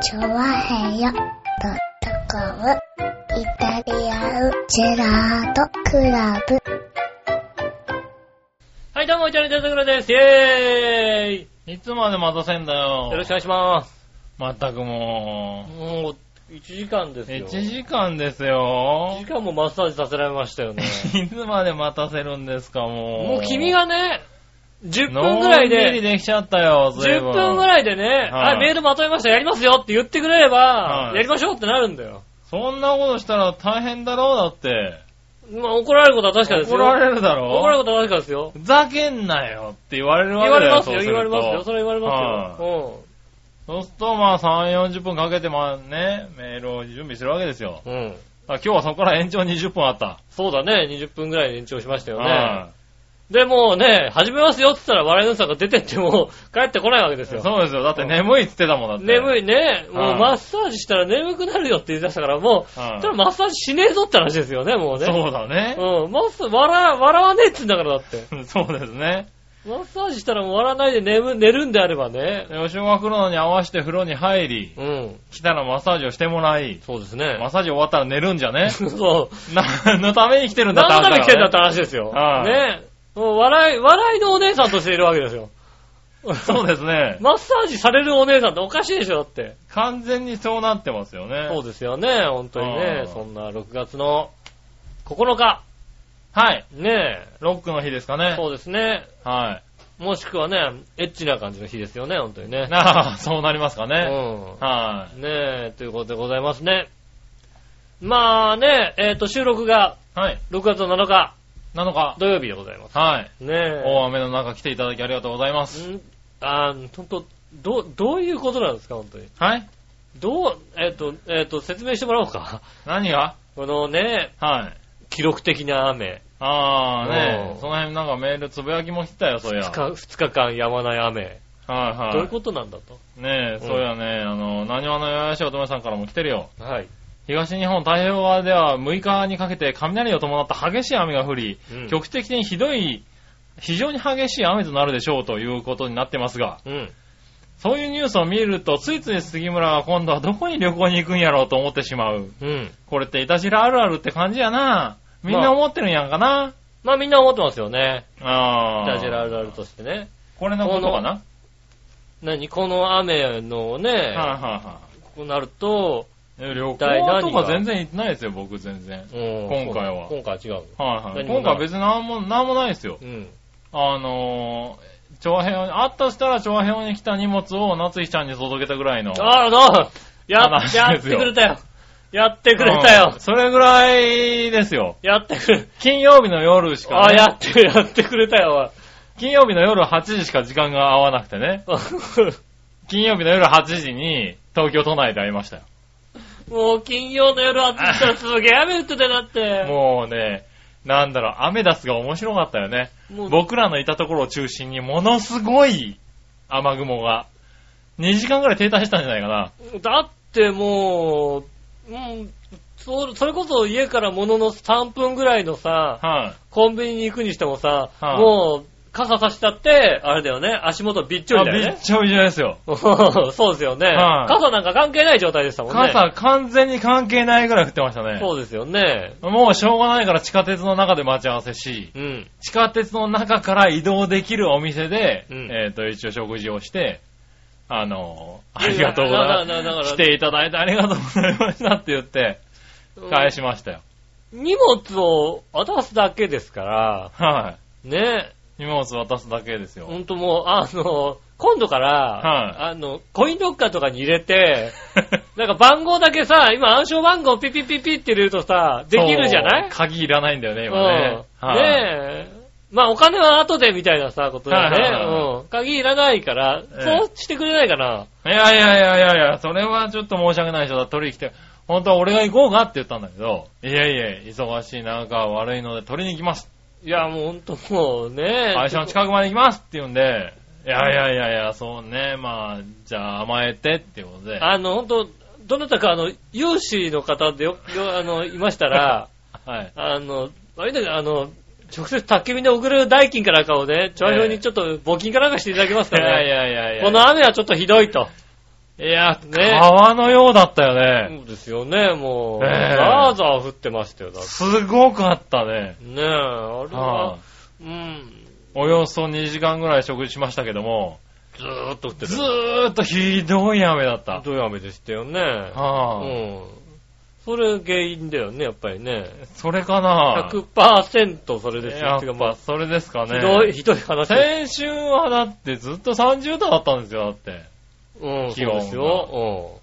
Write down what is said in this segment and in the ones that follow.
チョワヘヨドットコムイタリアンジェラートクラブ。はい、どうも、イタリアンジェラートクラブです。イェーイいつまで待たせんだよ。よろしくお願いします。まったくももう、1時間ですう。よ。1時間です1よ時。間もマッサージさせられましたよね。いつまで待たせるんですか、もう。もう君がね、10分ぐらいのんびりで、できちゃったよ、ずいぶ10ん。分ぐらいでね、はいはい、メールまとめました、やりますよって言ってくれればは、いやりましょうってなるんだよ。そんなことしたら大変だろう、だって。まあ、怒られることは確かですよ。怒られるだろ怒られることは確かですよ。ふざけんなよって言われるわ言けだよ。われますよ、言われますよ。それ言われますよ。そうすると、まあ、3、40分かけて、まあね、メールを準備するわけですよ。うん。今日はそこから延長20分あった。そうだね、20分ぐらい延長しましたよね。はで、もうね、始めますよって言ったら笑いのさんが出てっても帰ってこないわけですよ。いそうですよ。だって眠いって言ってたもんだって。い。眠いね。もうはいマッサージしたら眠くなるよって言い出したから、もう、はいただマッサージしねえぞって話ですよね、もうね。そうだね。うん。マッサージ、笑、笑わねえって言うんだからだって。そうですね。マッサージしたらもう笑わないで眠、寝るんであればね。吉岡来るのに合わせて風呂に入り、うん。来たらマッサージをしてもらい、そうですね。マッサージ終わったら寝るんじゃね？そう。何のために来てるんだって何のために来てんだって話話ですよ。はいね。もう笑い、笑いのお姉さんとしているわけですよ。そうですね。マッサージされるお姉さんっておかしいでしょ、だって。完全にそうなってますよね。そうですよね、本当にうねん。そんな6月の9日。はい。ねロックの日ですかえ。ね。そうですね。はい。もしくはね、エッチな感じの日ですよね、本当にね。ああ、そうなりますかうね。ん。はねえ、ということでございますね。まあね、えっ、と、収録がい。はい。6月7日なのか。土曜日でございます。はい。ねえ。大雨の中来ていただきありがとうございます。んあー、ほんと、ど、どういうことなんですか、本当に。はい。どう、えっ、と、えっ、と、説明してもらおうか。何が？このね、はい。記録的な雨。ああねうんその辺なんかメールつぶやきも来たよ、そういや。2日、二日間やまない雨。はいはい。どういうことなんだと。ねえ、そうやね、あの、何話のよやしおとめさんからも来てるよ。はい。東日本太平洋側では6日にかけて雷を伴った激しい雨が降り、うん局地的にひどい、非常に激しい雨となるでしょうということになってますが、うん。そういうニュースを見ると、ついつい杉村は今度はどこに旅行に行くんやろうと思ってしまう。うん。これっていたじらあるあるって感じやな。みんな思ってるんやんかな。まあみんな思ってますよね。ああ。ダジェラあるあるとしてね。これのことかな？何？この雨のね、はいはいはこうなると、い。旅行とか全然行ってないですよ、僕全然。うん今回は今回は違う。はいはい。今回別になんも、なんもないですよ。うん。あのー、長編に、あったとしたら長編に来た荷物を夏日ちゃんに届けたぐらいの。あら、どうや、話やってくれたよ。やってくれたようん。それぐらいですよ。やってくれ、金曜日の夜しか、あ、ね、やって、やってくれたよ。金曜日の夜8時しか時間が合わなくてね。金曜日の夜8時に東京都内で会いましたよ。もう金曜の夜暑かったらすげえ雨降っててだって。もうね、なんだろう、アメダスが面白かったよね。僕らのいたところを中心にものすごい雨雲が。2時間ぐらい停滞したんじゃないかな。だってもう、うん、そそれこそ家からものの3分ぐらいのさ、はい、コンビニに行くにしてもさ、はいもう、傘差したって、あれだよね、足元びっちょりだよねあびっ。ちょびちょですよ。そうですよね、はい傘なんか関係ない状態でしたもんね。傘完全に関係ないぐらい降ってましたね。そうですよね。もうしょうがないから地下鉄の中で待ち合わせし、うん。地下鉄の中から移動できるお店で、うんえっ、と、一応食事をして、あのありがとうございます。来ていただいてありがとうございましたって言って、返しましたよ。荷物を渡すだけですから、はね、い。荷物渡すだけですよ。ほんともう、あの、今度から、はいあの、コインロッカーとかに入れて、なんか番号だけさ、今暗証番号ピピピピって入れるとさ、できるじゃない？鍵いらないんだよね、今ね。うん。はいねえ。まあお金は後でみたいなさ、ことだよね。はいはいはいうん。鍵いらないから、ええそうしてくれないかな。いやいやいやいやいや、それはちょっと申し訳ないでしょ。だ取りに来て、本当は俺が行こうかって言ったんだけど、いやいや、忙しい中悪いので取りに行きます。いや、もうほんともうね。会社の近くまで行きますって言うんで、いやいやいやいや、そうね、まあ、じゃあ甘えてっていうことで。あの、ほんと、どなたかあの、有志の方でよ、よ、あの、いましたら、はい。あの、あれだけど、あの、直接宅急便で送る代金かなんかをね、調和表にちょっと募金かなんかしていただけますかいやいね。やいやいや。この雨はちょっとひどいと。いや、ね川のようだったよね。そうですよね、もう。ええザーザー降ってましたよ、だってすごかったね。ねえ、あれはは、いうん、およそ2時間ぐらい食事しましたけども、ずーっと降ってずた。ーっとひどい雨だった。どういう雨でしたよね。はあうん。それ原因だよね、やっぱりね。それかな100%それですよ。やっぱ、それですかね。ひどい、ひどい話。先週はだってずっと30度だったんですよ、だって。うん、気そうですよ。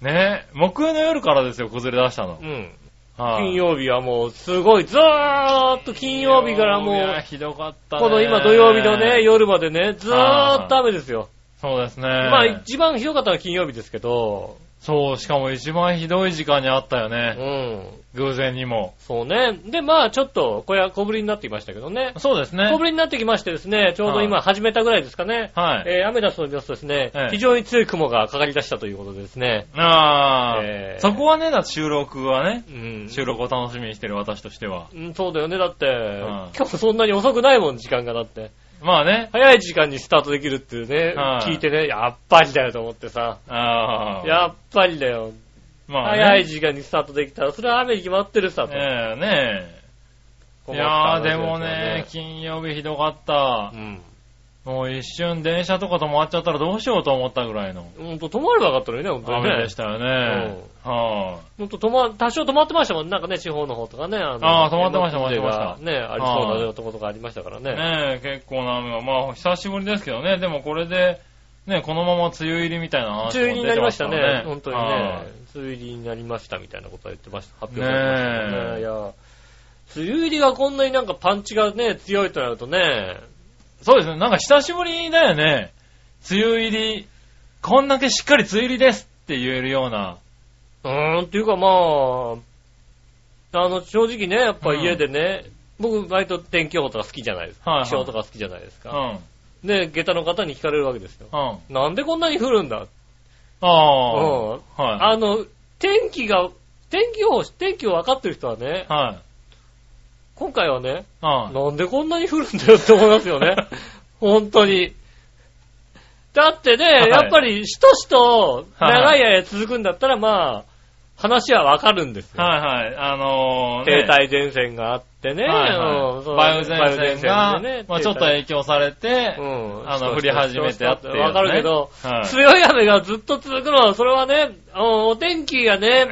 ね木曜の夜からですよ、崩れ出したのう。ん。うん。はい金曜日はもう、すごい、ずーっと金曜日からもいやう、ひどかったね。この今土曜日のね、夜までね、ずーっと雨ですよ。そうですね。まあ一番ひどかったのは金曜日ですけど、そう、しかも一番ひどい時間にあったようね。ん。偶然にも。そうね。で、まあちょっと、これは小ぶりになってきましたけどね。そうですね小。ぶりになってきましてですね、ちょうど今始めたぐらいですかね。はい。えー、アメダスの様子ですね、ええ非常に強い雲がかかり出したということでですね。ああ、えーそこはね、だって収録はね、うん。収録を楽しみにしてる私としては。うん、そうだよね。だって、ん今日そんなに遅くないもん、時間がだって。まあね、早い時間にスタートできるっていうね、はい聞いてね、やっぱりだよと思ってさ。ああ、やっぱりだよ。まあね、早い時間にスタートできたら、それは雨に決まってるさと。ええねえ。いやー、でもね、金曜日ひどかったう。ん。もう一瞬電車とか止まっちゃったらどうしようと思ったぐらいのほんと止まればよかったのにね、ほんとにね。雨でしたよね。はほんと止ま、多少止まってましたもん。なんかね、地方の方とかね。ああー止まってました止まってましたね、ありそうなとことかありましたからい。ね。ねえ、結構な雨が、まあ久しぶりですけどね、でもこれで、ね、このまま梅雨入りみたいな話も梅雨入りになりましたね。本当にはいね。梅雨入りになりましたみたいなことは言ってました。発ね表されてましたね。えいや、梅雨入りがこんなになんかパンチがね、強いとなるとね、そうですね、なんか久しぶりだよね。梅雨入り、こんだけしっかり梅雨入りですって言えるような。うーん、っていうかまあ、あの、正直ね、やっぱ家でね、僕、割と天気予報とか好きじゃないですか。はいはい気象とか好きじゃないですか。うん。で、下駄の方に聞かれるわけですよ。うん。なんでこんなに降るんだ？ああ。うんはい。あの、天気が、天気予報、天気を分かってる人はね、はい。今回はね、うん。なんでこんなに降るんだよって思いますよね。本当に。だってね、はいやっぱり、しとしと長い間続くんだったら、まあ、話はわかるんですよ。はいはい。あのー、ね停滞前線があってね。はいうんそうはい。梅雨前線が、梅雨前線でねまあちょっと影響されて、うんあの降り始めてあってわかるけど、はい強い雨がずっと続くのは、それはね、お天気がね、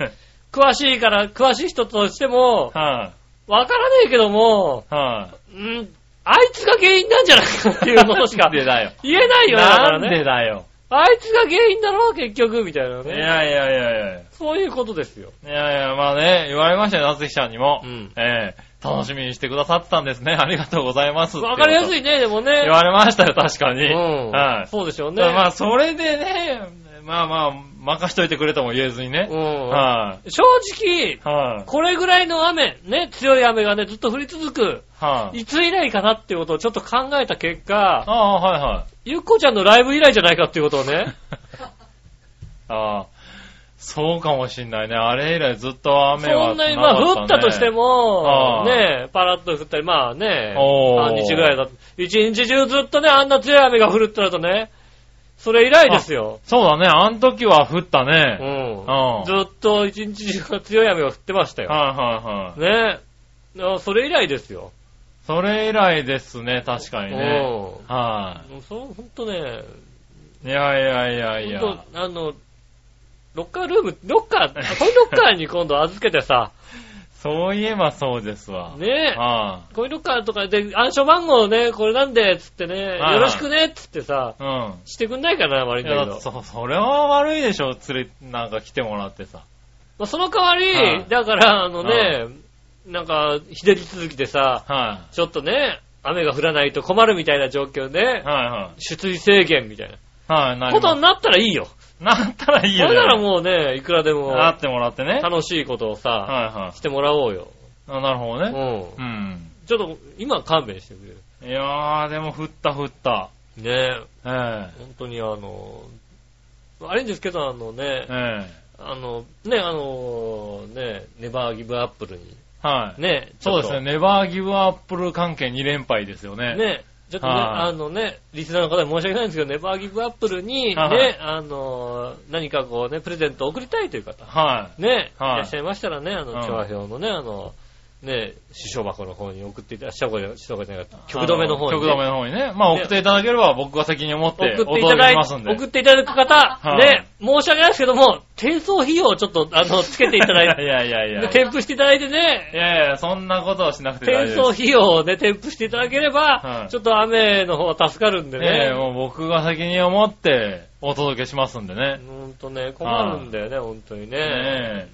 詳しいから、詳しい人としても、はわからねえけども、い。はうん、あいつが原因なんじゃないかっていうことしい。かなんでだよ。言えないよね、なんで。だよ。あいつが原因だろ、結局、みたいないね。やいやいやいや。そういうことですよ。いやいや、まあね、言われましたよ、夏日ちゃんにも。うんええ楽しみにしてくださってたんですね。ありがとうございます。わかりやすい。いね、でもね。言われましたよ、確かに。うん。はい。そうでしょうね。まあ、それでね、まあまあ、任しといてくれとも言えずにね。うん。はい。正直、はい。これぐらいの雨、ね、強い雨がね、ずっと降り続く、はい。いつ以来かなっていうことをちょっと考えた結果、ああ、はいはい。ゆっこちゃんのライブ以来じゃないかっていうことをね、ああ、そうかもしんないね。あれ以来ずっと雨はそんなに、まあ降ったとしてもね、パラッと降ったり、まあね、半日ぐらいだ一日中ずっとね、あんな強い雨が降るってなるとね、それ以来ですよ。そうだね、あの時は降ったうね。んうん。ずっと一日中強い雨が降ってましたよ。はいはいはい。ね。あそれ以来ですよ。それ以来ですね、確かにね。うんはもうそう、ほんとね、い。いやいやいやいや。ほんと、あの、ロッカールーム、ロッカー、コインロッカーに今度預けてさ、そういえばそうですわ。ねはコインロッカーとかで暗証番号ね、これなんで、つってね、はいよろしくね、つってさ、い。うん。してくんないかな、悪いんだけど。そ、それは悪いでしょ、連れ、なんか来てもらってさ。まあ、その代わり、はいだから、あのね、なんか、日照り続きでさ、はちょっとね、雨が降らないと困るみたいな状況でい。、はいは出水制限みたいい。はい、なことになったらいいよ。なったらいいよね。それならもうね、いくらでもなってもらってね。楽しいことをさ、はいはいしてもらおうよ。あ。なるほどね。うん。うん。ちょっと、今勘弁してくれる。いやー、でも降った降った。ねえ、ええ本当にあの、あれんですけど、あのね、ええあの、ね、あの、ね、ネバーギブアップルに、はい。ね、そうですね。ネバーギブアップル関係2連敗ですよね。ね、ちょっとね、はい。あのね、リスナーの方に申し訳ないんですけど、ネバーギブアップルに、ね、はいあの、何かこうね、プレゼントを送りたいという方、はね、はい。いらっしゃいましたらね、あの、うん。調和表のね、あの、ね、師匠箱の方に送っていただ、師匠箱じゃなかったい。曲止めの方に、ね。曲止めの方にね。まあ送っていただければ僕が責任を持って送っていただいけしますんで。送っていただく方、はいね、申し訳ないですけども、転送費用をちょっと、あの、つけていただい いて、やいやいやいや。添付していただいていね、やいや、そんなことはしなくて大転丈夫です。送費用をね、添付していただければ、はいちょっと雨の方は助かるんでね。ねえ、もう僕が責任を持ってお届けしますんでね。ほんとね、困るんだよね、ほんとにね。ねね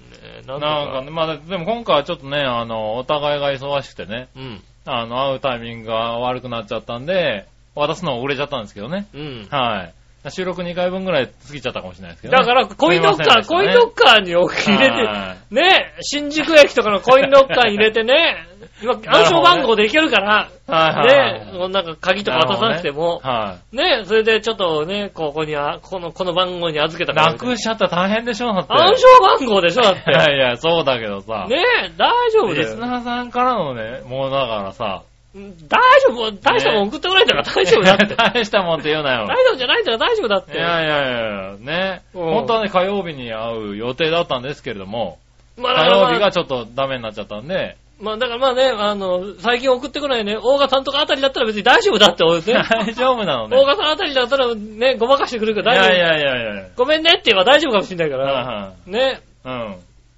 なんとなんかね、まあでも今回はちょっとね、あの、お互いが忙しくてね、うん。あの、会うタイミングが悪くなっちゃったんで、渡すの遅れちゃったんですけどね。うん。はい。収録2回分ぐらい過ぎちゃったかもしれないですけどね。だから、コインロッカー、コインロッカーに置き入れはて、ね、新宿駅とかのコインロッカーに入れてね、今、暗証番号でいけるから、はいはいはい。ね、なんか鍵とか渡さなくても、はね、それでちょっとね、ここにあ、この、この番号に預けたい。からなくしちゃったら大変でしょだって。暗証番号でしょだって。いやいや、そうだけどさ。ね大丈夫だリスよ。ナーさんからのね、もうだからさ。大丈夫、大したもん送ってこないんだから大丈夫だって。大したもんって言うなよ。大丈夫じゃないんだから大丈夫だって。いやいやいや、ね。うん本当はね、火曜日に会う予定だったんですけれども、まあ火曜日がちょっとダメになっちゃったんで、まあだからまあね、あの、最近送ってこないね、大賀さんとかあたりだったら別に大丈夫だって思うね。大丈夫なのね。大賀さんあたりだったらね、ごまかしてくるからい大丈夫。やいやいやいや。ごめんねって言えば大丈夫かもしれないかはいら。はね。いうん。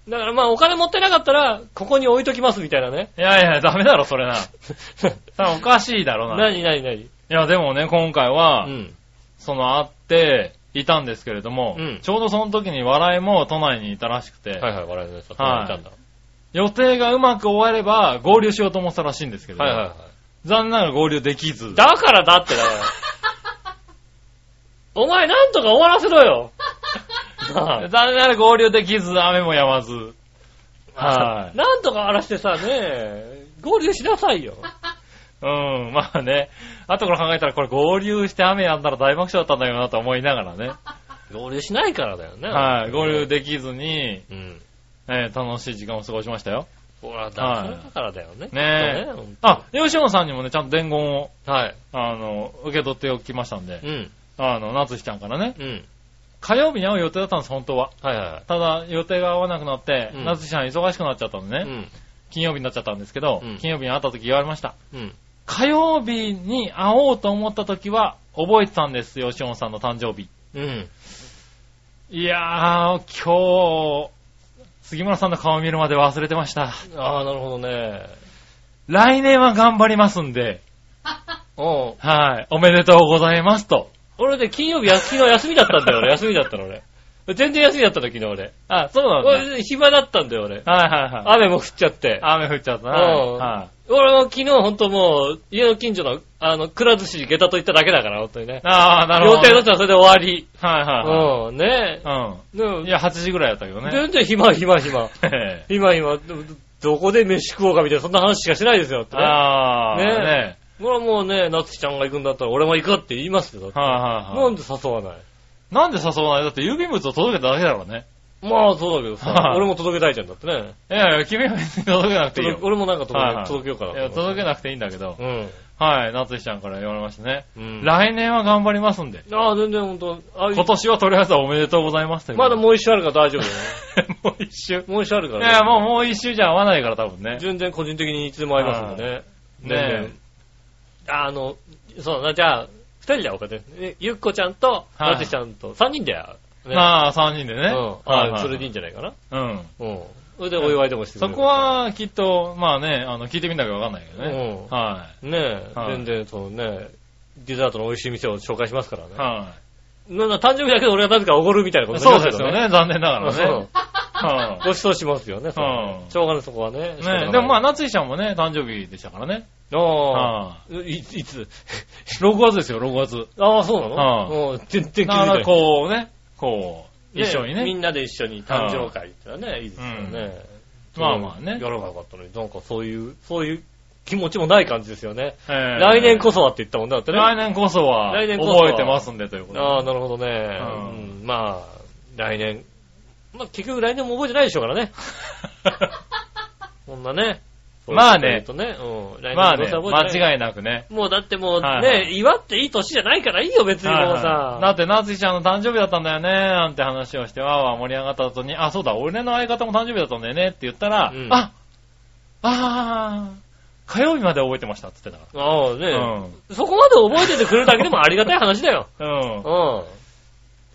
だからまあお金持ってなかったら、ここに置いときますみたいなね。いやいや、ダメだろ、それな。おかしいだろな。い何何何？や、でもね、今回は、うん。その会っていたんですけれども、うんちょうどその時に笑いも都内にいたらしくて、はいはい、笑いのやつはいいたんだ。予定がうまく終われば合流しようと思ってたらしいんですけど、はいはいはい。残念ながら合流できず。だからだってだよ。お前なんとか終わらせろよ。残念ながら合流できず、雨も止まず。はい なんとか終わらせてさ、ね合流しなさいよ。うん、まあね。後から考えたらこれ合流して雨やんだら大爆笑だったんだよなと思いながらね。合流しないからだよね。はい、合流できずに、うん。えー楽しい時間を過ごしましたよ。ほら、だからそれだからだよね。ねえねあ、吉野さんにもね、ちゃんと伝言を、はい。あの、受け取っておきましたんでう、ん。あの、夏日ちゃんからね、うん。火曜日に会う予定だったんです、本当は。はいはいはい。ただ、予定が合わなくなって、うん夏日ちゃん忙しくなっちゃったんでね、うん。金曜日になっちゃったんですけど、うん金曜日に会った時言われました。うん。火曜日に会おうと思った時は、覚えてたんです、吉野さんの誕生日。うん。いやー、今日、杉村さんの顔見るまで忘れてました。ああ、なるほどね。来年は頑張りますんで、うん。はい、おめでとうございますと。俺ね、金曜日、昨日休みだったんだよ、俺。休みだったの、俺。全然休みだったの、昨日俺。あ、そうなん俺、暇だったんだよ、俺。はいはい。雨も降っちゃって。雨降っちゃったな。うんはい。俺も昨日ほんともう、家の近所の、あの、くら寿司に下駄と行っただけだから、ほんとにね。ああ、なるほど。予定だったらそれで終わり。はいはいうん、ねはい。でもうん。いや、8時ぐらいだったけどね。全然暇、暇、暇。ええ今、今、どどこで飯食おうかみたいな、そんな話しかしないですよ、ってね。ああ、ねねこれはもうね、夏希ちゃんが行くんだったら俺も行くって言いますよ。だってはいはいはい。なんで誘わない？なんで誘わない？だって郵便物を届けただけだろうね。まあそうだけどさは、い俺も届けたいじゃんだってね。いやいや、君は別に届けなくていいよ届。俺もなんか届けはいはい届けようかなといや。届けなくていいんだけど。うん。はい、夏日ちゃんから言われましたね。うん。来年は頑張りますんで。ああ、全然ほんと。あ今年はとりあえずはおめでとうございますというまだもう一周あるから大丈夫だよね。もう一周？もう一周あるから。いや、もう、もう一周じゃ合わないから多分ね。全然個人的にいつでも会いますんでね。ねあの、そうだな、じゃあ、二人で会おうかね。ねゆっこちゃんと、はいなつしちゃんと、三人で会う。ねまあ、三人でね。うん。はいあはいあ、それでいいんじゃないかな。うん。うん。それでお祝いでもしてくれるそこ、は、きっと、まあね、あの、聞いてみなきゃわかんないけどね。うんはねえ、はい全然、そのね、デザートの美味しい店を紹介しますからねい。。はなんだ、誕生日だけど俺がなぜかおごるみたいなこい。とになそうですよね。ね。残念ながらそご馳走しますよね、それはうんしょうがない、そこはね。い。ねでもまあ、夏井ちゃんもね、誕生日でしたからね。あ、あいいいつ？6月ですよ、6月。ああ、そうなの？う全然気づいてない。こうね、こう、一緒にね。みんなで一緒に誕生会ってのはね、いいですよね。まあまあねやらばよかったのに、なんかそういう、そういう気持ちもない感じですよね。えー来年こそはって言ったもんだってね。来年こそは、来年こそは覚えてますんでということで。ああ、なるほどね。うんうんまあ、来年。まあ結局来年も覚えてないでしょうからね。こんなね。まあねとね。うん。来年まあね、間違いなくね。もうだってもうね、はいはい祝っていい年じゃないからいいよ別にもうはいはいさ。だって、なつきちゃんの誕生日だったんだよね、なんて話をして、わーわー盛り上がった後に、あ、そうだ、俺の相方も誕生日だったんだよねって言ったら、うんあ、あー、火曜日まで覚えてましたって言ってたかああね、ら。そこまで覚えててくれるだけでもありがたい話だよ。うん。うん。も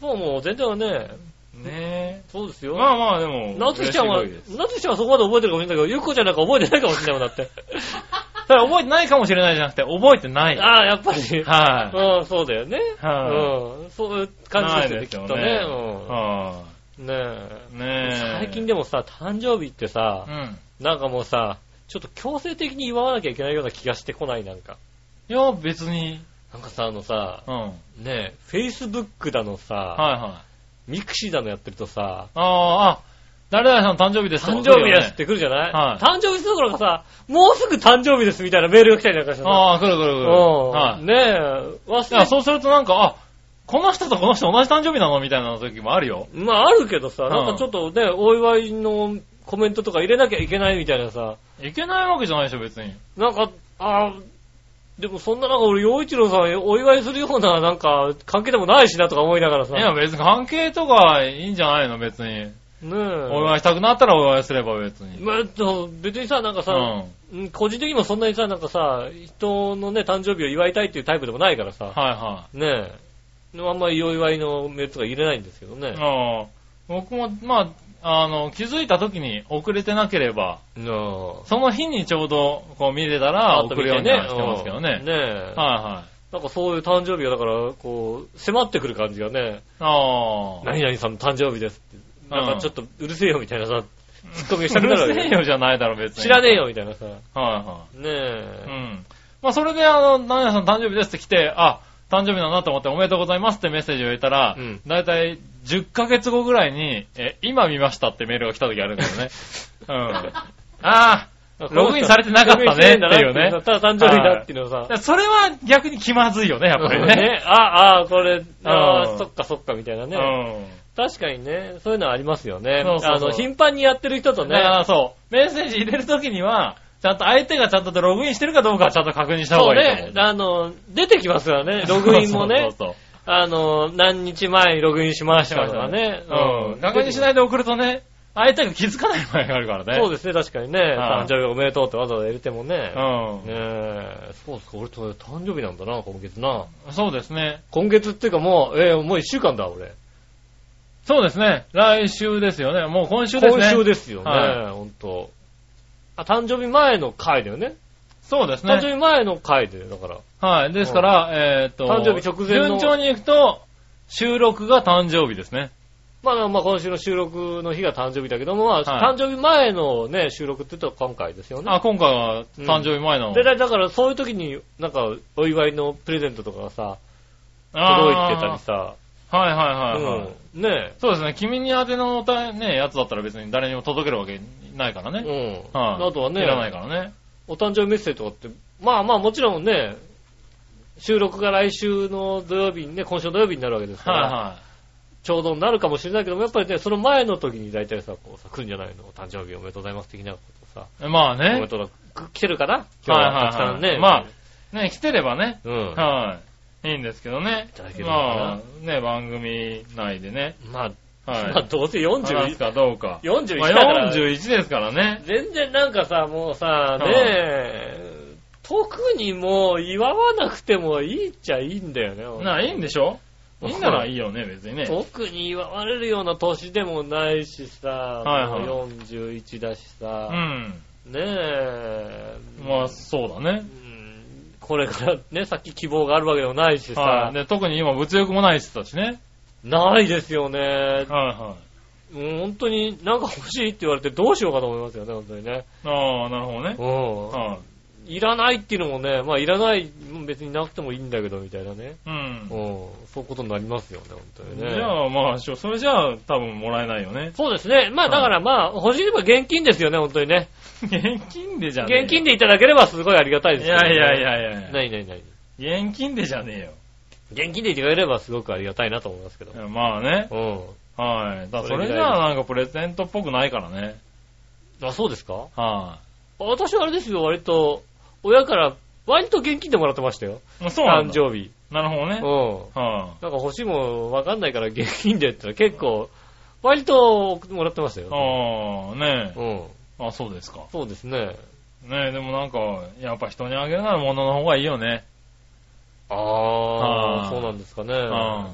うもう全然ね、うん。ねそうですよ。え。まあまあ、でも、なつきちゃんは、なつきちゃんはそこまで覚えてるかもしれないけど、ゆっこちゃんなんか覚えてないかもしれないもんだって。ただ覚えてないかもしれないじゃなくて、覚えてない。ああ、やっぱり。はうん、そうだよね。はうん。そういうい。感じですよね、きっとね。はうん。ねい。え。ねえ。最近でもさ、誕生日ってさう、ん。なんかもうさ、ちょっと強制的に祝わなきゃいけないような気がしてこない、なんか。いや、別に。なんかさ、あのさ、うん。はいねえ、Facebook だのさ、はい。ミクシーだのやってるとさ、ああ、あ、誰々さん誕生日ですとか誕生日ですって来るじゃない、はい誕生日どころかさ、もうすぐ誕生日ですみたいなメールが来たりなんかしてさ。ああ、来る来る来る。うん。はい。ねえ、忘いや、れそうするとなんか、あ、この人とこの人同じ誕生日なのみたいな時もあるよ。まああるけどさ、うんなんかちょっとね、お祝いのコメントとか入れなきゃいけないみたいなさ、いけないわけじゃないでしょ、別に。なんか、ああ、でもそんななんか俺、洋一郎さんお祝いするようななんか関係でもないしなとか思いながらさ。いや、別に関係とかいいんじゃないの、別に。ねえ。お祝いしたくなったらお祝いすれば別に。まあ、と別にさ、なんかさ、うん。うん個人的にもそんなにさ、なんかさ、人のね、誕生日を祝いたいっていうタイプでもないからさ、はいはねえ。あんまりお祝いのメールとか入れないんですけどい。ね。ああ僕も、まあ、あの、気づいた時に遅れてなければ、その日にちょうどこう見れたら送るようにはしてますけどね。うんねえ。はなんかそういう誕生日が、だから、こう、迫ってくる感じがね、いはい。ああ。何々さんの誕生日ですって。なんかちょっとうるせえよみたいなさ、ツッコミをしたうくなるわけるせえよじゃないだろ、別に。知らねえよみたいなさ。ねはいはえ。い。うん。まあ、それで、あの、何々さん誕生日ですって来て、あ、誕生日だなと思っておめでとうございますってメッセージを入れたら、うんだいたい10ヶ月後ぐらいに、え、今見ましたってメールが来た時あるんだよね。うん。あログインされてなかったねっていうねただ誕生日だっていうのをさあ、、それは逆に気まずいよね、やっぱりね。ね。ああ、これ、ああ、うんそっかそっかみたいなね。うん。確かにね、そういうのはありますよね。そうそうそうあの、頻繁にやってる人とねだか、らそう、メッセージ入れるときには、ちゃんと相手がちゃんとログインしてるかどうかはちゃんと確認した方がいいと思う。ね、あの、出てきますよね、ログインもね。そうそうそうあの、何日前にログインしましたとかね。うん。確認しないで送るとね、相手が気づかない場合があるからね。そうですね、確かにね。はい誕生日おめでとうってわざわざ入れてもね。うん。ねえ、そうですか、俺と誕生日なんだな、今月な。そうですね。今月っていうかもう、えーもう一週間だ、俺。そうですね。来週ですよね。もう今週ですね。今週ですよね、はほんと。あ、誕生日前の回だよね。そうです誕生ね。日前の回で、だから。はい。ですから、えーっと、誕生日直前の順調に行くと、収録が誕生日ですね。まあまあ今週の収録の日が誕生日だけども、まあ、はい誕生日前のね、収録って言うと今回ですよね。あ、今回は誕生日前の。で、だからそういう時に、なんか、お祝いのプレゼントとかがさ、届いてたりさ、はいはいはい、はいうん。ねそうですね。君に宛てのね、やつだったら別に誰にも届けるわけないからえ、ね。うん。はい。あとはねいらないからね。お誕生日メッセージとかって、まあまあもちろんね、収録が来週の土曜日にね、今週の土曜日になるわけですから、はいはちょうどになるかもしれないけども、やっぱりね、その前の時に大体さ、こうさ、来るんじゃないの？お誕生日おめでとうございます的なことさ、い。まあおめでね。とうく来てるかな？今日はたくさんね。まあ、ね、来てればね。うん。はい。いいんですけどねいただけ。るまあ、ね、番組内でね。まあ、はい。まあどうせ話す41、かどうか。41まあだから、41ですからね。全然なんかさ、もうさ、ねはいえ、特にもう祝わなくてもいいっちゃいいんだよね。なあ、いいんでしょ？いいならいいよね、別にね。特に祝われるような年でもないしさ、はいはいもう41だしさ、うん。ねえ、まあ、そうだね。うんこれからね、さっき希望があるわけでもないしさ、はい。で、特に今物欲もない人だしね。ないですよね。はいはもう本当になんか欲しいって言われてどうしようかと思いますよね、本当にね。い。ああ、なるほどね。うん。はいらないっていうのもね、まあいらない、別になくてもいいんだけど、みたいなね。ううんん。。そういうことになりますよね、本当にね。じゃあ、まあ、それじゃあ、多分もらえないよね。そうですね。まあだからまあ、欲しいれば現金ですよね、本当にね。現金でじゃね現金でいただければすごいありがたいですいよね。やいやいやいやいや。ないないない。現金でじゃねえよ。現金でいただければすごくありがたいなと思いますけど。まあね。うん。はい。だからそそれじゃあなんかプレゼントっぽくないからね。あ、そうですか？は私はあれですよ、割と、親から、割と現金でもらってましたよ。そうなんだ。誕生日。なるほどね。うん。はなんか欲しいもんわかんないから現金でって言ったら結構、割と送ってもらってましたい。よ。ああ、ねうん。え。あ、そうですか。そうですね。ねえ、でもなんか、やっぱ人にあげるなら物の方がいいよね。あはああ、そうなんですかね。うん。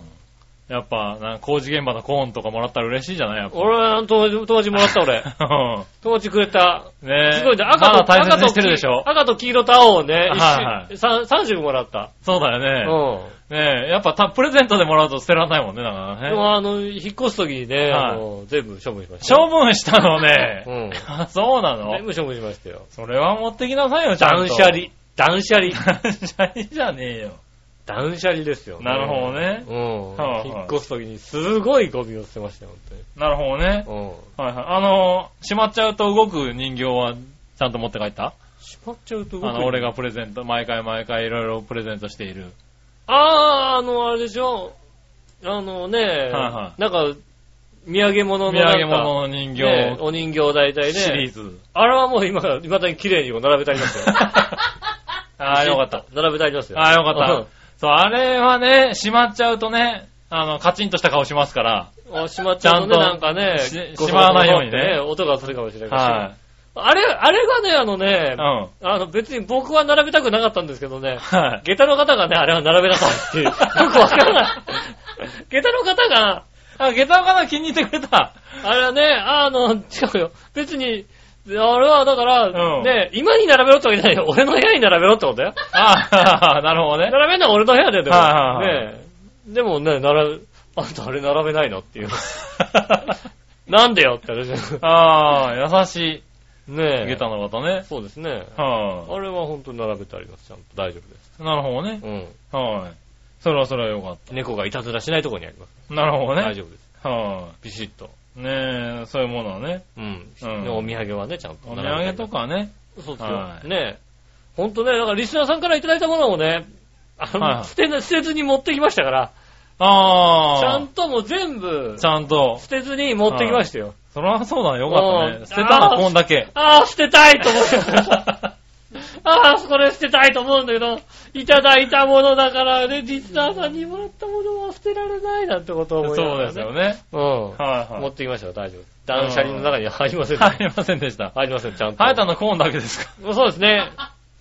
やっぱ、な工事現場のコーンとかもらったら嬉しいじゃない？やっぱ。俺は友達友達もらった俺。友達くれた。ねえ。すごいね。ま赤と、赤としてるでしょ？赤と黄色と青をね、一はいはい種三三色もらった。そうだようん。ね。ねえ、やっぱたプレゼントでもらうと捨てられないもんね、だからね。でもあの、引っ越す時にね、はいあの全部処分しましたよ。処分したのね。うん。あ そうなの？全部処分しましたよ。それは持ってきなさいよ、ちゃんと。断捨離。断捨離。断捨離じゃねえよ。断捨離ですよ、なるほどねうん。はいはい引っ越す時にすごいゴミを捨てましたよ、なるほどね。本当に。うん。はいはい。あの、しまっちゃうと動く人形はちゃんと持って帰った？しまっちゃうとあの、俺が。プレゼント、毎回毎回いろいろプレゼントしている。あー、あの、あれでしょ。あのね、はなんか、土産物の土産物の人形、ねお人形大体ね。シリーズ。あれはもう今、未だに綺麗に 並べてありますよ。ああ、よかった。。並べてありますよ。ああ、よかうんった。そう、あれはね、しまっちゃうとね、あの、カチンとした顔しますから。あしまっちゃうとね、ちゃんとなんかね、しまわないようにね音がするかもしれないし。はあれ、あれがね、あのねい。う、ん。あの別に僕は並べたくなかったんですけどね、はい。下駄の方がね、あれは並べなさいっていう。よくわからない。下駄の方が、あ、下駄かな気に入ってくれた。あれはね、あの、違うよ。別に、あれはだから、うんね、今に並べろってわけじゃないよ。俺の部屋に並べろってことだよ。ああ、なるほどね。並べんのは俺の部屋ででも。はいはいはいねでもね、並べ、あんたあれ並べないのっていう。なんでよって話ああ、優しい。ねえ。下駄の方ね。そうですね。はあれは本当に並べてあります。ちゃんと大丈夫です。い。なるほどね。うん。はい。それはそれはよかっ猫がいたずらしないところにあります。た。なるほどね。大丈夫です。はビシッと。い。ねえ、そういうものはね。うん。うんでお土産はね、ちゃんとお土産。とかね。そうですよ。はいねえ。ほんとね、だからリスナーさんからいただいたものをね、あの、はいはい捨てな、捨てずに持ってきましたから、ああ。ちゃんともう全部ち、ゃんと。捨てずに持ってきましたよ。それはそうだね。よかったうんね。捨てたのこんだけ。ああ、捨てたいと思って。ああ、これ捨てたいと思うんだけど、いただいたものだからね、リスナーさんにもらったものは捨てられないなんてことを思いながそうら、ですよね。うん。はいはい。持ってきましたよ、大丈夫。断捨離の中には入りませんでした。入りませんでした。入りません、ちゃんと。生えたのコーンだけですかそうですね。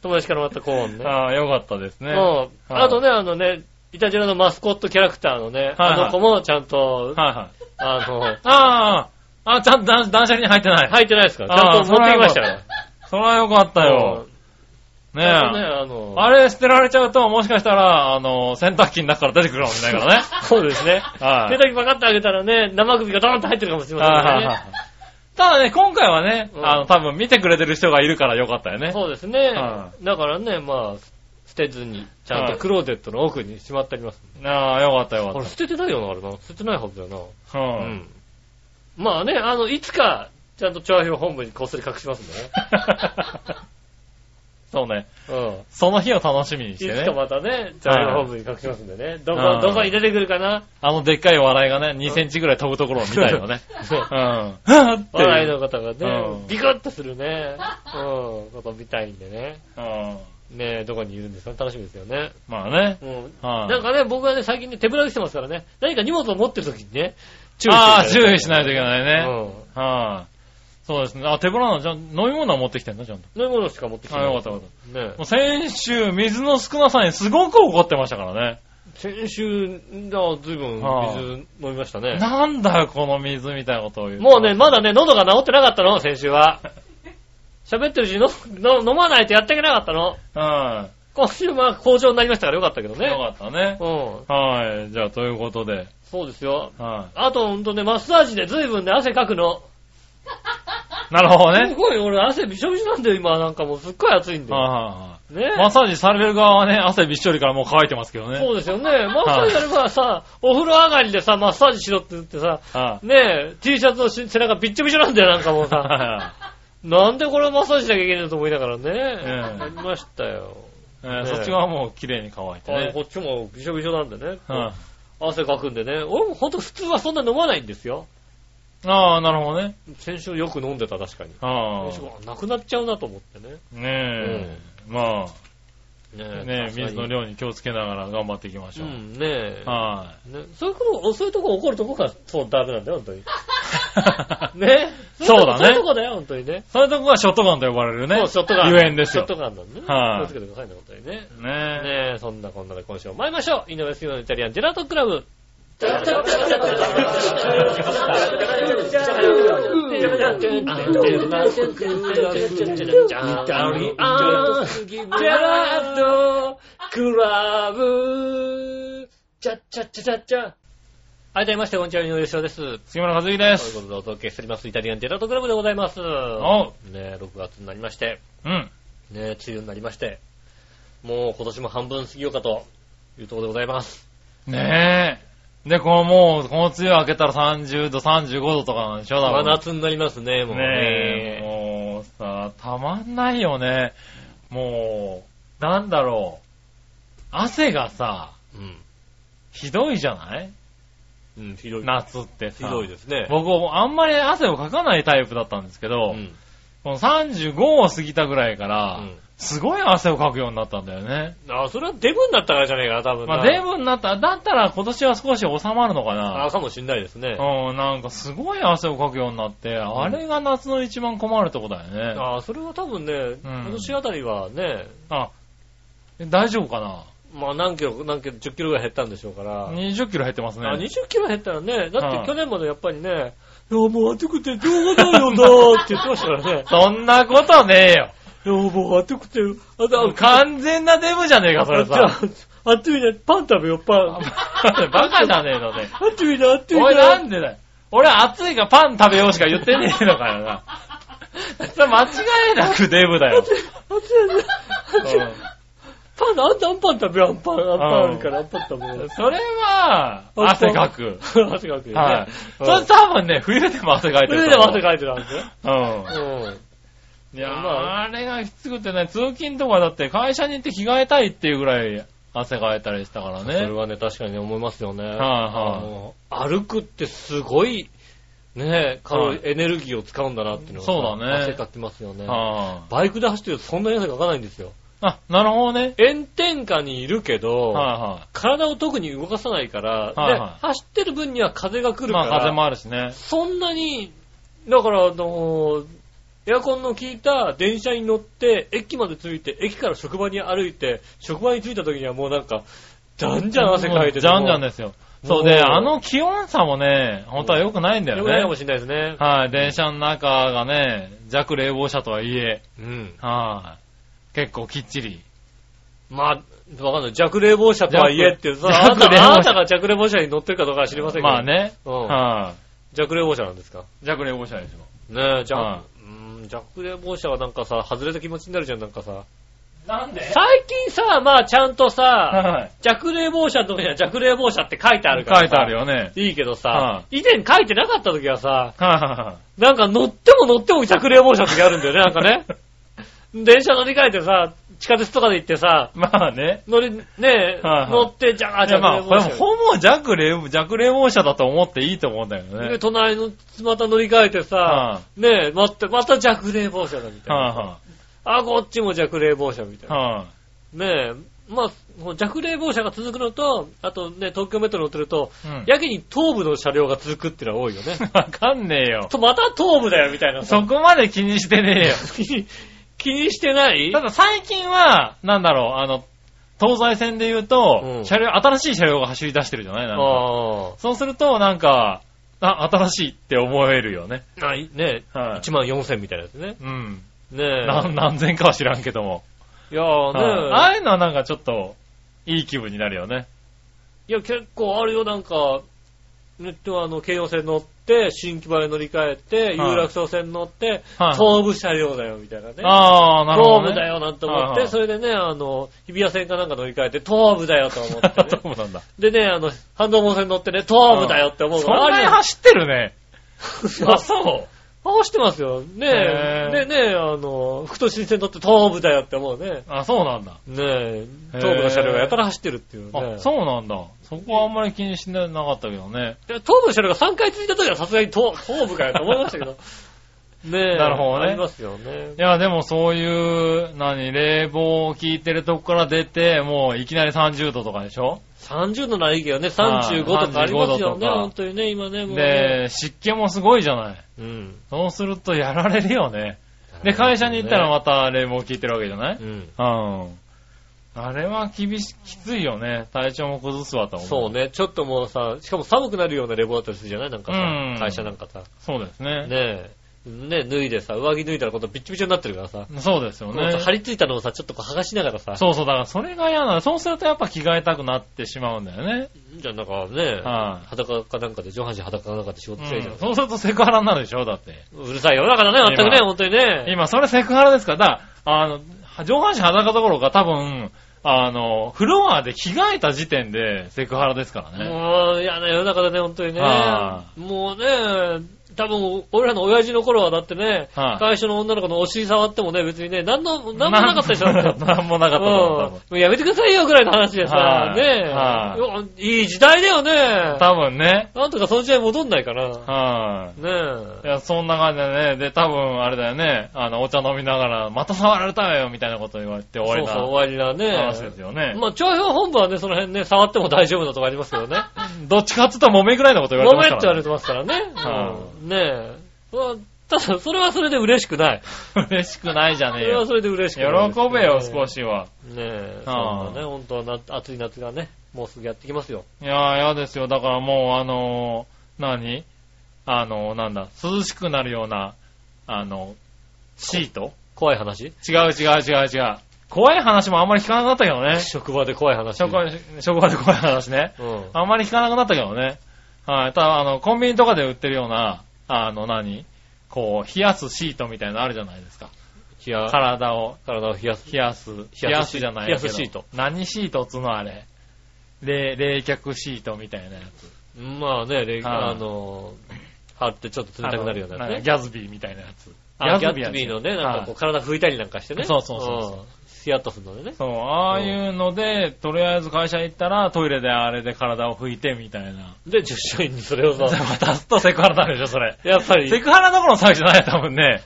友達からもらったコーンね。ああ、よかったですね。うん。はいあとね、あのね、イタジラのマスコットキャラクターのね、はいあの子もちゃんと、はいはい。あの、ああ、あ、ちゃんと断断捨離に入ってない。入ってないですか？ら、ちゃんと持ってきましたから。それはよかったよ。ねちゃんとね、え。あの、あれ捨てられちゃうと、もしかしたら、あの、洗濯機の中から出てくるかもしれないからね。そうですね。はい手だけパカッと開けたらね、生首がドーンと入ってるかもしれませんね。ただね、今回はね、うんあの、多分見てくれてる人がいるからよかったよね。そうですねは。だからね、まあ、捨てずに、ちゃんとクローゼットの奥にしまってあります。ああ、よかったよかっこれ捨ててないよな、あれな。捨ててないはずだよな。た。う。うんん。まあね、あの、いつか、ちゃんと調和表本部にこっそり隠しますんでね。そうね。うん。その日を楽しみにいしてね。つかまたね、調和表本部に隠しますんでね。どこう、んどこに出てくるかな？あのでっかい笑いがね、2センチぐらい飛ぶところを見たいよね。そ ううん。はぁって笑いいう。の方がねう、んビクッとするね、うん、こと見たいんでね。うん。ねどこにいるんですか？楽しみですよね。まあね。うん。はいなんかね、僕はね、最近ね、手ぶらで来てますからね、何か荷物を持ってる時にね、注意ああ、して注意しないといけないね。うん。はい。そうですね。あ、手ぶらの、じゃあ飲み物は持ってきてんのちゃんと。飲み物しか持ってきてない。あよかったよかねもう先週、水の少なさにすごく怒ってましたからね。先週、あずいぶんはあ水飲みましたね。なんだよ、この水みたいなことを言う。もうね、まだね、喉が治ってなかったの、先週は。喋ってるうちにのの飲まないとやっていけなかったの？は今週は好調になりましたからよかったけどい。ね。よかったね。うん。はい。じゃあ、ということで。そうですよ。はあと、ほんとね、マッサージでずいぶんね、汗かくの。い。なるほどね。すごい、俺汗びしょびしょなんだよ、今。なんかもうすっごい暑いんだよ。はいはいねはい。マッサージされる側はね、汗びっしょりからもう乾いてますけどね。そうですよね。マッサージやればさ、お風呂上がりでさ、マッサージしろって言ってさ、はねえ、T シャツのし背中びっちょびちょなんだよ、なんかもうい。さ。はなんでこれマッサージしなきゃいけないのと思いながらね。えやりましたよ。いえーそっち側はもう綺麗に乾いてね。あこっちもびしょびしょなんでね。は汗かくんでね。俺もほんと普通はそんな飲まないんですよ。ああ、なるほどね。先週よく飲んでた、確かに。あ先週あなくなっちゃうなと思ってね。あ。ねえ。まあ、ねねえ、水の量。量に気をつけながら頑張っていきましょう。うん、ねえ。はね、そういうこと、そういうとこ怒るとこが、そう、ダメなんだよ、本当に。い。ねそうだねそういうとこだよ、本当にね。そういうとこがショットガンと呼ばれるね。そう、ショットガン。ゆえんですよショットガンなんでね。はい気をつけてくださいね、本当にね。ねえ。ねえ、そんなこんなで今週も参りましょう。井上杉のイタリアンジェラートクラブ。はい、どうもまして、こんにちは、井上翔です。杉村和之です。という。ことでお届けしております、イタリアンジェラートクラブでございます。おね、6月になりまして、うん。ね、梅雨になりまして、もう今年も半分過ぎようかというところでございます。ねえ。で、このもう、この梅雨明けたら30度、35度とかなんでしょだ真から。夏になりますね、もうねえ。ね。もうさ、たまんないよね。もう、なんだろう。汗がさ、うん。ひどいじゃない？うん、ひどい。夏ってさ。ひどいですね。僕、あんまり汗をかかないタイプだったんですけど、うん。この35を過ぎたぐらいから、うんすごい汗をかくようになったんだよね。あ、それはデブになったからじゃねえかな、多分な。まあ、デブになった、だったら今年は少し収まるのかあ、な。かもしんないですね。うん、なんかすごい汗をかくようになって、あれが夏の一番困るとこだよね。あ、それは多分ね、今年あたりはね、あ、え大丈夫かなまあ何キロ、何キロ、10キロぐらい減ったんでしょうから。?20 キロ減ってますね。あ、20キロ減ったらね、だってはい去年までやっぱりね、いや、もう暑くてしょうがないよなーって言ってましたからね。そんなことねえよ。いや、もう暑くて、あと、完全なデブじゃねえか、それさ。あ暑いね、パン食べよう、パン。バカじゃねえのね。暑いね、暑いね。おい、なんでだよ。俺暑いからパン食べようしか言ってねえのかよな。それ間違いなくデブだよ。暑いね。うんパン、あんたアンパン食べよう、アンパン、アンパンあるから、アンパン食べよう。それは、汗かく。汗かくよね。はい。うんそれ多分ね、冬でも汗かいてると思う。それでも汗かいてたんですよ。うん。うん。いやー、まああれがきつくてね、通勤とかだって会社に行って着替えたいっていうぐらい汗かいたりしたからね。それはね、確かに思いますよね。はいあの歩くってすごい、ねカロリー、はいエネルギーを使うんだなっていうのがそうだね汗かきますよね。はバイクで走ってるとそんなに汗かかないんですよ。あ、あ、なるほどね。炎天下にいるけど、は体を特に動かさないから、はいは走ってる分には風が来いはい。るから、まあ風もあるしね。そんなに、だから、あのエアコンの効いた電車に乗って、駅まで着いて、駅から職場に歩いて、職場に着いた時にはもうなんか、じゃんじゃん汗かいてて。じゃんじゃんですよ。そうで、あの気温差もね、本当は良くないんだよよくないかもね。しれないですね。はい、電車の中がね、弱冷房車とはいえ、うん。はい、結構きっちり。まあ、わかんない。弱冷房車とはいえって、そ弱れあなたあなたが弱冷房車に乗ってるかどうかは知りませんけど。まあ。ね。うん。は弱冷房車なんですか？い、弱冷房車でしょ。ねえ、じゃはあ、うん、弱冷房車はなんかさ、外れた気持ちになるじゃん、なんかさ。なんで？最近さ、まあちゃんとさ、はい。弱冷房車のとこには弱冷房車って書いてあるからさ。書いてあるよね。いいけどさは、以前書いてなかった時はさ、はいはなんか乗っても乗っても弱冷房車の時あるんだよね、なんかね。電車乗り換えてさ、地下鉄とかで行ってさ、い。まあね。乗り、ねえ、はいはい乗って、じゃあ、いやまあ、これも。ほぼ弱冷、弱冷房車だと思っていいと思うんだよで、ね。隣の、また乗り換えてさは、ねえ、待って、また弱冷房車だみたいな。はあ、こっちも弱冷房車みたい。な。はねえ、まあ、もう弱冷房車が続くのと、あとね、東京メトロ乗ってると、い。うん。やけに東部の車両が続くっていうのは多いよね。わかんねえよ。と、また東部だよみたいなさそこまで気にしてねえよ。気にしてない？ただ最近は、なんだろう、あの、東西線で言うと、うん車両、新しい車両が走り出してるじゃない？なんかあそうすると、なんか、あ、新しいって思えるよね。あ。ない？ねはい。1万4000みたいなやつね。うん。ねえ。何何千かは知らんけども。いやーはいねああいうのはなんかちょっと、いい気分になるよね。いや、結構あるよ、なんか、ネットはあの、京葉線乗って、新木場へ乗り換えて、有楽町線乗って、はい東武車両だよ、みたいなね。ああ、なるほど、ね。東武だよ、なんて思って、それでね、あの、日比谷線かなんか乗り換えて、東武だよと思って、ね。そうなんだ。でね、あの、半道門線乗ってね、東武だよって思うそから、走ってるね。あ、そう。走ってますよ。ねへえ。ーでねあの、福都新線乗って東部だよって思うね。あ、そうなんだ。ねえ、東部の車両がやたら走ってるっていうね。あ、そうなんだ。そこはあんまり気にしてなかったけどね。いや東部の車両が3回続いた時はさすがに東東部かよと思いましたけど。ねえ。なるほどねありますよねい。や、でもそういう、何、冷房を効いてるとこから出て、もういきなり30度とかでしょ？30度ならいいけどね、35とかありますよ35ね、本当にね、今ね、もうね。で、湿気もすごいじゃない。うん。そうするとやられるよね。で、会社に行ったらまた冷房効いてるわけじゃない？うん。うん。あれは厳し、きついよね。体調も崩すわと思う。そう。ね、ちょっともうさ、しかも寒くなるようなレボだったりするじゃない？なんかうんさ、会社なんかさ。そうですね。ねえ。ね脱いでさ、上着脱いだら今度ビッチビチになってるからさ。そうですよね。張り付いたのをさ、ちょっとこう剥がしながらさ。そうそう、だからそれが嫌なの。そうするとやっぱ着替えたくなってしまうんだよね。じゃあなんかね、はい裸かなんかで、上半身裸かなんかで仕事してるじゃん。うんそうするとセクハラになるでしょ？だって。うるさい世の中だね、まったくね、今本当にね。今、それセクハラですから、だからあの、上半身裸どころか多分、あの、フロアで着替えた時点でセクハラですからね。もう、嫌な世の中だね、本当にねは。もうね、多分、俺らの親父の頃はだってね、はい会社の女の子のお尻触ってもね、別にね、なんの、なんもなかったでしょ。なんなんもなかったと思う多分うん。もうやめてくださいよぐらいの話でさは、いねはいいい時代だよね。多分ね。なんとかその時代戻んないかな。はい。ねいや、そんな感じでね。で、多分、あれだよね。あの、お茶飲みながら、また触られたわよみたいなこと言われて終わりそうそう、終なわりだね。話ですよね。まあ、調評本部はね、その辺ね、触っても大丈夫なとこありますけどね。どっちかって言ったら揉めぐらいのこと言わごれてますから、めんって言われてますからね。はうんねえ。まあただ、それはそれで嬉しくない。嬉しくないじゃねえよ。それはそれで嬉しくない。喜べよ、少し。しは。ねえ。そはあうだね、本当はな暑い夏がね、もうすぐやってきますよ。いやー、嫌ですよ。だからもう、あのー、何？あのー、なんだ、涼しくなるような、あの、シート？怖い話？違う違う違う違う。怖い話もあんまり聞かなくなったけどね。職場で怖い話。職場職場で怖い話ね。うん。あんまり聞かなくなったけどね。はい。ただ、あの、コンビニとかで売ってるような、あの、何？こう、冷やすシートみたいなのあるじゃないですか。冷や、体を体を冷やす。冷やす。冷冷やすじゃない冷やすシート。何シートっつうの？あれ。冷、冷却シートみたいなやつ。まあね、レはいあの、貼ってちょっと冷たくなるようなやつね。ギャズビーみたいなやつ。あギャはッツビーのね、なんかこうはい体拭いたりなんかしてね。そうそうそうそうんヒヤッとするのでね。そう、ああいうので、とりあえず会社行ったらトイレであれで体を拭いてみたいな。で、従業員にそれをさ、渡すとセクハラになるでしょ、それ。やっぱり、セクハラどころの騒ぎじゃないよ、多分ね。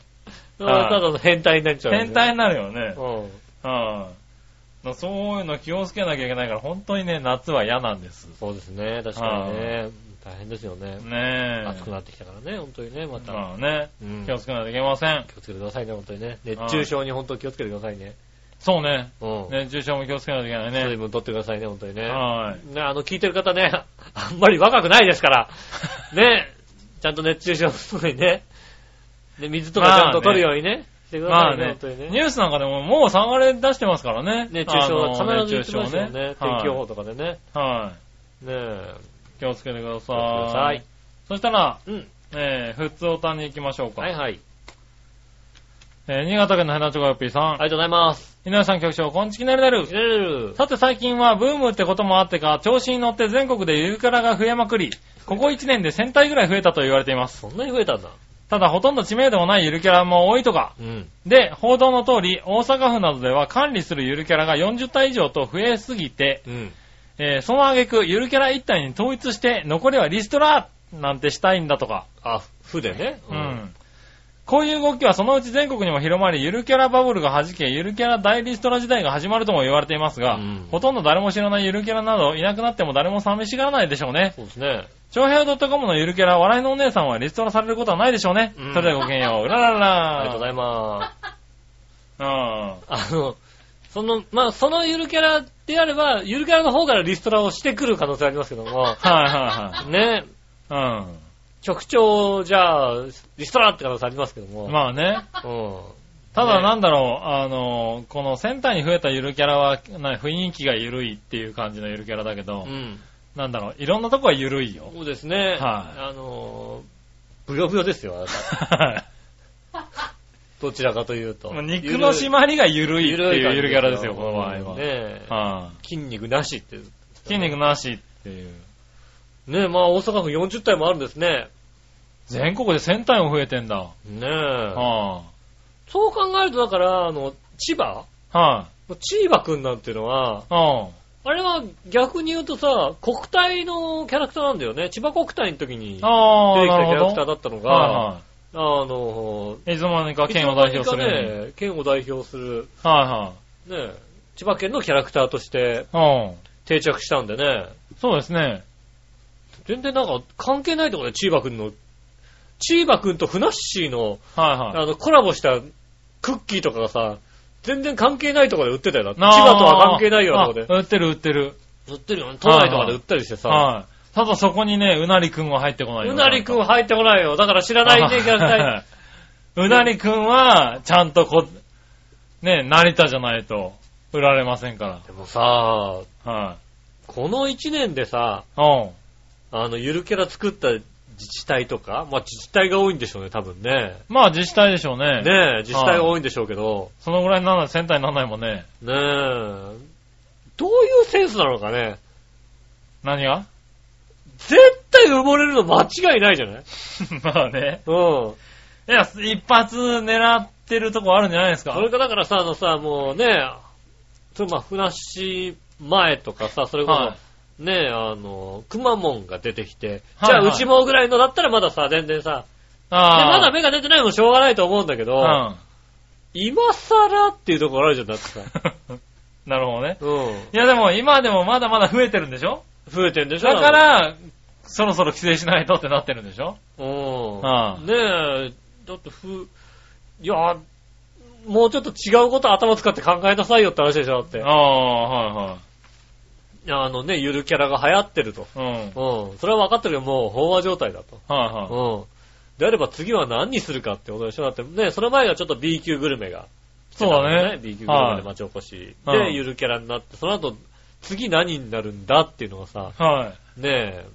ただの変態になっちゃう。変態になるよね。うん。うん。そういうの気をつけなきゃいけないから、本当にね、夏は嫌なんです。そうですね、確かにね。大変ですよね。ねえ。暑くなってきたからね、本当にね、また。まあね、うん気をつけないといけません。気をつけてくださいね、本当にね。熱中症に本当に気をつけてくださいね。そうね。うん。熱中症も気をつけないといけない水ね。分取ってくださいね、本当にね。はい。ね、あの、聞いてる方ね、あんまり若くないですから。ね、ちゃんと熱中症の時にね。で、水とかちゃんと取るようにね。してくださいね、本当にね。ニュースなんかでももう下がれ出してますからね。熱中症は必ず言ってますよね。天気予報とかでね。はい。ねえ。はい。気をつけてくだ気をつけてくださいさい。そしたら、うん。えー、ふつおたに行きましょうか。はいはい。えー、新潟県のヘナチョコヨッピーさん。ありがとうございます。井上さん局長、こんちきねるねる。さて最近はブームってこともあってか、調子に乗って全国でゆるキャラが増えまくり、ここ1年で1000体ぐらい増えたと言われています。そんなに増えたんだ。ただほとんど知名度もないゆるキャラも多いとか。うん。で、報道の通り、大阪府などでは管理するゆるキャラが40体以上と増えすぎて、うん。えーその挙句、ゆるキャラ1体に統一して、残りはリストラなんてしたいんだとか。あ、負でね。うん。こういう動きはそのうち全国にも広まり、ゆるキャラバブルが弾け、ゆるキャラ大リストラ時代が始まるとも言われていますが、うんほとんど誰も知らないゆるキャラなどいなくなっても誰も寂しがらないでしょうね。そうですね。長平 .com のゆるキャラ、笑いのお姉さんはリストラされることはないでしょうね。うんそれではごきげんよう。うらららありがとうございます。うん。あの、その、まあ、そのゆるキャラであれば、ゆるキャラの方からリストラをしてくる可能性ありますけども、はいはね、いはい。局長、じゃあ、リストラって可能性ありますけども、うん。まあね。うん。ただねなんだろう、あの、このセンターに増えたゆるキャラは、な雰囲気がゆるいっていう感じのゆるキャラだけど、うん。なんだろう、いろんなとこはゆるいよ。そうですね。はいあのー、ブヨブヨですよ、あなたどちらかというと。肉の締まりがゆるいっていうゆるキャラですよ、この場合は。ねえはい筋肉なしって。筋肉なしっていう。ねえ、まあ大阪府40体もあるんですね。全国で1000体も増えてんだ。ねえ。はそう考えると、だから、あの、千葉？あ、はい、千葉くんなんていうのは、うん。あれは逆に言うとさ、国体のキャラクターなんだよね。千葉国体の時に出てきああ、たキ。ャラクターだったのが、はあの、いはい。いつの間にか県を代表する。ね、県を代表する、はね、千葉県のキャラクターとして。定着したんでね、そうですね。全然なんか関係ないところで千葉くんの、千葉くんとふなっしーの、はいはい。あの、コラボしたクッキーとかがさ、全然関係ないところで売ってたよ。だって千葉とは関係ないようなところで。あ売ってる売ってる。売ってるよね。都内とかで売ったりしてさ。はい。ただそこにね、うなりくんは入ってこないようなりくん入ってこないよ。だから知らないね、キャラクターに。うなりくんは、ちゃんとこ、ね、成田じゃないと、売られませんかでもさ、ら。はい。この1年でさ、うん。あの、ゆるキャラ作った自治体とか、まあ自治体が多いんでしょうね、多分ね。まあ自治体でしょうね。ねえ、自治体が多いんでしょうけど、そのぐらいにならない、戦隊にならないもんね。ねえ、どういうセンスなのかね。何が？絶対埋もれるの間違いないじゃない？まあね。うん。いや、一発狙ってるとこあるんじゃないですか？それかだからさ、あのさ、もうね、それまあ、ふなっしー前とかさ、それこそ、はいねあの、くまモンが出てきて、はいはいじゃあ、うちもぐらいのだったらまださ、全然さ。まだ芽が出てないのもしょうがないと思うんだけど、うん。今更っていうところあるじゃん、だってさ。なるほどね。うん。いやでも今でもまだまだ増えてるんでしょ？増えてんでしょ？だか、ら、そろそろ規制しないとってなってるんでしょ？うん。ねえ、だってふ、いや、もうちょっと違うこと頭使って考えなさいよって話でしょ、だってあ。あ、はいあのね、ゆるキャラが流行ってると。はい。うん。うん。それは分かってるよ、もう飽和状態だと。はいはい。うん。であれば次は何にするかってことでしょだってね、その前がちょっと B 級グルメが。そうだね B 級グルメで町おこし。で、はいゆるキャラになって、その後、次何になるんだっていうのがさ、はい。ねえ、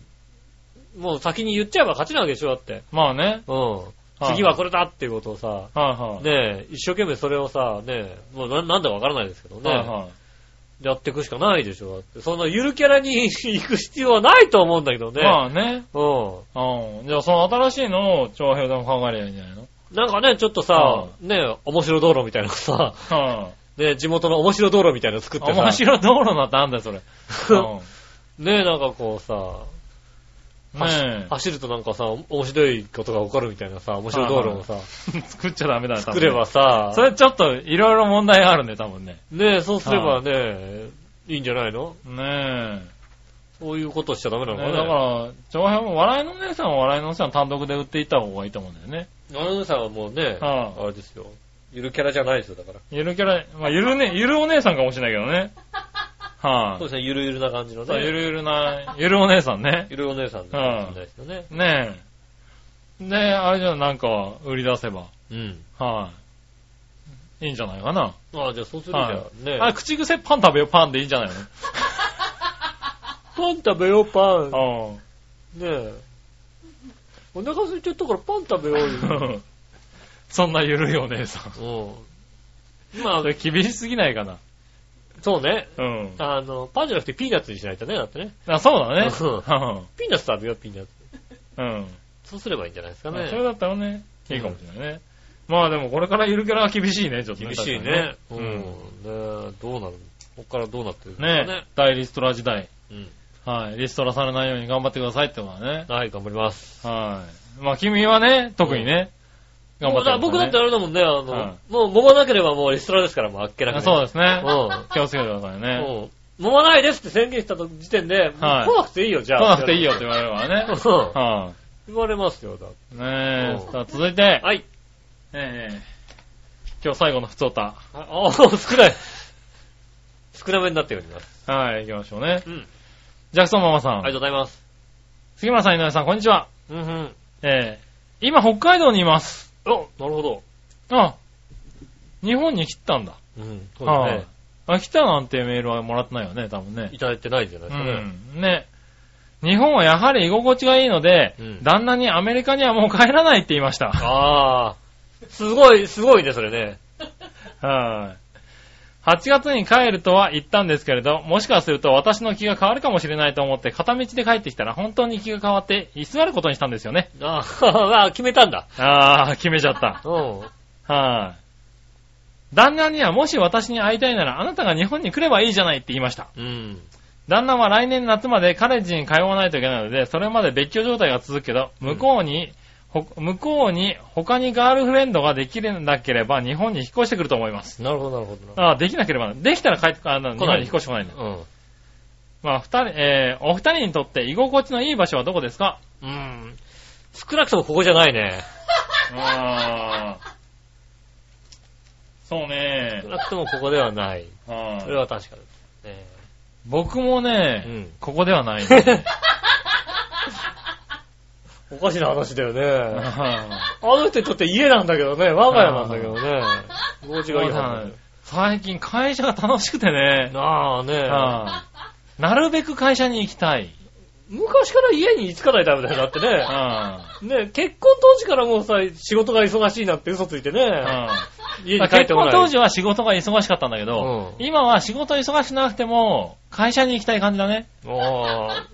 もう先に言っちゃえば勝ちなわけでしょだって。まあね。うん。はい次はこれだっていうことをさ、はいはい。ねえ、一生懸命それをさ、ねえ、もうななんだかわからないですけどね、はいはい。やっていくしかないでしょだって。そんなゆるキャラに 行く必要はないと思うんだけどね。まあね。うん。うん。じゃあその新しいのを長編でも考えりゃいいんじゃないの？なんかね、ちょっとさは、ね、面白道路みたいなのさ、はね、地元の面白道路みたいなの作っい。てさ、面白道路なんてあんだよ、それ。うね、なんかこうさ、ん。ね走るとなんかさ、面白いことが起こるみたいなさ、面白道路をさ、え。作っちゃダメだよ、多分作ればさ、それちょっといろいろ問題があるね、多分ね。ね、そうすればね、いいんじゃないの？ねそういうことしちゃダメなえ。のかね。ねだから、長編も笑いの姉さんは笑いの姉さん単独で売っていった方がいいと思うんだよね。アナウンサーはもうね、はあれですよ。ゆるキャラじゃないですよ、だから。ゆるキャラ、まあ、ゆるね、ゆるお姉さんかもしれないけどね。はい、そうですね、ゆるゆるな感じのね。ゆるゆるな、ゆるお姉さんね。ゆるお姉さんですよね。ねえ。で、あれじゃあなんか売り出せば。うん。はい、いいんじゃないかな。ああ、じゃあそうするじゃはあね。あ、口癖パン食べよパンでいいんじゃないパン食べよう、パン。のねえ。お腹空いてったからパン食べようよ。うん。そんなゆるいお姉さん。うん。まあ厳しすぎないかな。そうね。うん。あの、パンじゃなくてピーナッツにしないとね、だってね。あ、そうだね。うんピーナッツ食べよう、ピーナッツ。うん。そうすればいいんじゃないですかねそ。れだったらね、いいかもしれないね。まあでもこれからゆるキャラは厳しいね、ちょっとね。厳しい確ね。うん。ねえどうなるこっからどうなってるんですね。かねね。大リストラ時代。うん。はい。リストラされないように頑張ってくださいってことだね。はい、頑張ります。はい。まあ君はね、特にね、頑張ってね僕だってあれだもんね、あの、はいもう揉まなければもうリストラですから、もうあっけなくね。あそうですね。うん気をつけてくださいね。揉まないですって宣言した時点で、はい来なくていいよ、じゃ来あ。なくていいよって言われるからね。うんは言われますよ、だってい。ねうんえ。さあ続いて、はい。ええ今日最後の普通歌。あ、あ少ない。少なめになっております。はい、行きましょうね。うん。ジャクソンママさん。ありがとうございます。杉村さん、井上さん、こんにちは。うんうん。ええ今、北海道にいます。お、なるほど。あ、日本に来たんだ。うん、そうはいですね。あ、来たなんてメールはもらってないよね、多分ね。いただいてないんじゃないうですかね。ん。ね。日本はやはり居心地がいいので、うん旦那にアメリカにはもう帰らないって言いました。ああ、すごい、すごいね、それね。はい。8月に帰るとは言ったんですけれど、もしかすると私の気が変わるかもしれないと思って片道で帰ってきたら本当に気が変わって居座ることにしたんですよね。あ あ、決めたんだ。あー、決めちゃった。うん。はい。旦那にはもし私に会いたいならあなたが日本に来ればいいじゃないって言いました。うん。旦那は来年夏までカレッジに通わないといけないので、それまで別居状態が続くけど、向こうに、ほ向こうに他にガールフレンドができるなければ日本に引っ越してくると思います。なるほど、なるほど。ああ、できなければ、できたら帰って、あの、日本に引っ越してこないんだ。うん。まあ、二人、えー、お二人にとって居心地のいい場所はどこですか？うん。少なくともここじゃないね。ああ。そうね少。なくともここではない。はいそれは確かですね。僕もね、うんここではない、ね。おかしな話だよね。は あの人にとって家なんだけどね、我が家なんだけどね。気持ちがいいはずい最近会社が楽しくてね。なあねはいなるべく会社に行きたい。昔から家に着かないタイプだよ、だってうんね。ね、結婚当時からもうさ、仕事が忙しいなって嘘ついてね。家に帰っ結てこない。婚当時は仕事が忙しかったんだけど、うん今は仕事忙しくなくても、会社に行きたい感じだね。あ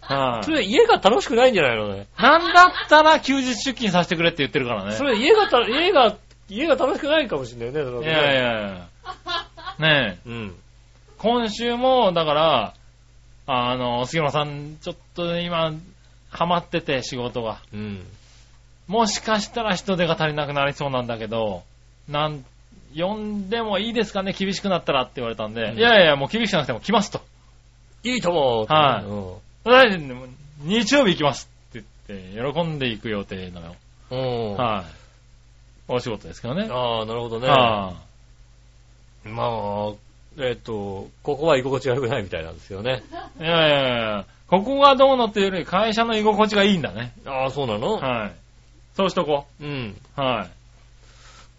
あ。はいそれ家が楽しくないんじゃないのね。なんだったら休日出勤させてくれって言ってるからね。それ家がた、家が、家が楽しくないかもしれないね、それはいねやいやいや。ねえ、うん。今週も、だから、あの、杉村さん、ちょっと今、ハマってて仕事が。うん。もしかしたら人手が足りなくなりそうなんだけど、なん、呼んでもいいですかね？厳しくなったらって言われたんで、うんいやいや、もう厳しくなくても来ますと。いいと思う。はいうん大丈夫日曜日行きますって言って、喜んでいく予定なのよ。うん。はい。お仕事ですけどね。ああ、なるほどね。はまあ、えっ、と、ここは居心地が良くないみたいなんですよね。い。いやいやいや、ここがどうのっていうより会社の居心地がいいんだね。ああ、そうなの？はい。そうしとこうん。う。は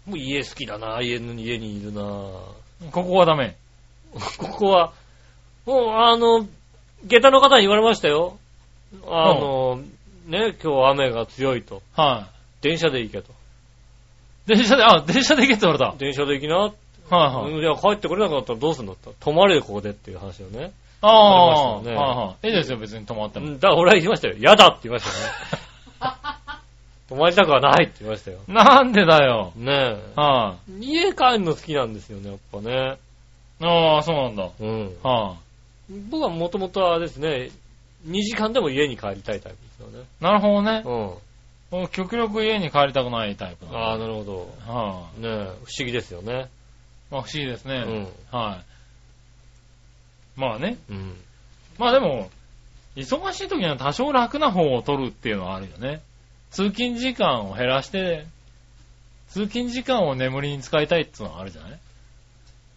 い。もう家好きだな、家の家にいるな。ここはダメ。ここは、もう、あの、下駄の方に言われましたよ。あの、ね、今日雨が強いと。は電車で行けと。い。電車で、あ、電車で行けって言われた。電車で行きな。はいはい。うんいや、帰ってこれなくなったらどうすんだった？泊まれよ、ここでっていう話をね。ああ、ねはいはい。いいですよ、別に泊まっても。うんだから俺は言いましたよ。嫌だって言いましたよね。泊まりたくはないって言いましたよ。なんでだよ。ねはえ。家帰るの好きなんですよね、やっぱね。い。ああ、そうなんだ。うん。は僕はもともとはですね、2時間でも家に帰りたいタイプですよね。い。なるほどね。うん。もう極力家に帰りたくないタイプああ、だ。なるほど。はねえ、不思議ですよね。い。まあ不思議ですね。うん。はい。まあね。うん。まあでも、忙しい時には多少楽な方を取るっていうのはあるよね。通勤時間を減らして、通勤時間を眠りに使いたいっていうのはあるじゃない？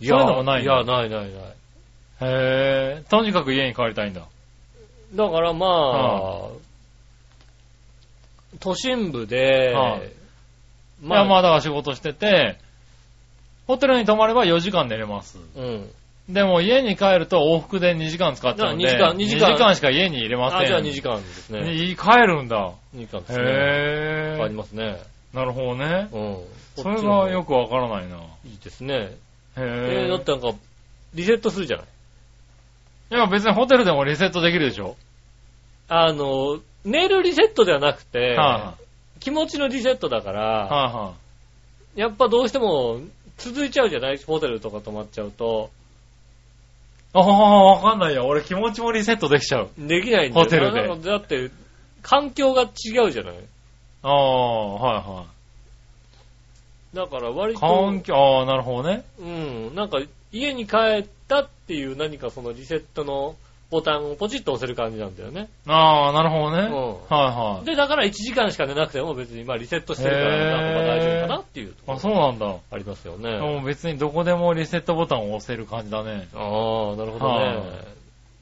そういうのもないいや、ないないない。へえ、とにかく家に帰りたいんだ。だからまあ、都心部で、はいいや、まあだから仕事してて、ホテルに泊まれば4時間寝れます。うん。でも家に帰ると往復で2時間使っちゃうんで、じゃあ2時間2時間しか家に入れません。あ、じゃあ2時間ですね。に帰るんだ。2時間ですね。へえ。ありますね。なるほどね。うん。それがよくわからないな。いいですね。へえー、だえっ。てなんか、リセットするじゃない。いや別にホテルでもリセットできるでしょ。あの、寝るリセットではなくて、は気持ちのリセットだから、いはい。はいはやっぱどうしても続いちゃうじゃない？ホテルとか泊まっちゃうと。い。ああ、わかんないよ。俺気持ちもリセットできちゃう。できないんだよホテルでだって、環境が違うじゃない？ああ、はいはだから割い。と、環境、ああ、なるほどね。うん、なんか家に帰ったっていう何かそのリセットのボタンをポチッと押せる感じなんだよね。ああ、なるほどね。うんはいはい。で、だから1時間しか寝なくても別にまあリセットしてるからなんとか大丈あ、ろそうなんだ。ありますよもね。う別にどこでもリセットボタンを押せる感じだね。ああ、なるほどはね。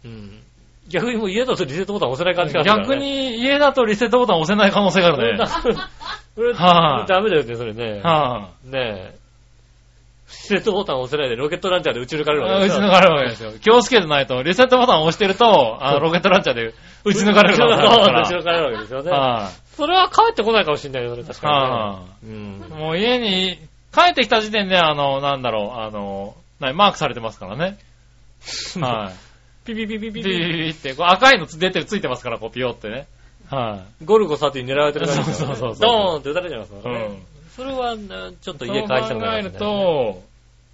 うん。逆にもう家だとリセットボタン押せない感じがあるね。逆に家だとリセットボタン押せない可能性があるね。はいダメだよね、それね。はねえ。リセットボタン押せないでロケットランチャーで撃ち抜かれるい、わけ打ち抜かれるわけですよ。気をつけてないと、リセットボタンを押してると、あの、ロケットランチャーで打ち抜かれる可能性があるか撃 ち抜かれるわけですよね。ら。はそれは帰ってこないかもしれないよ、それ確い、かにね。はうんい、。もう家に、帰ってきた時点で、あの、なんだろう、あの、ないマークされてますからね。はい。ピピピピピビビビピ。ビって、こう赤いの出てる、ついてますから、こうピヨってね。はゴルゴ13に狙われてる感じですよねそうそうそうそうドーンって撃たれちゃいますかい。らね。うん。それは、なちょっと家帰りたく考えるなりますね。と、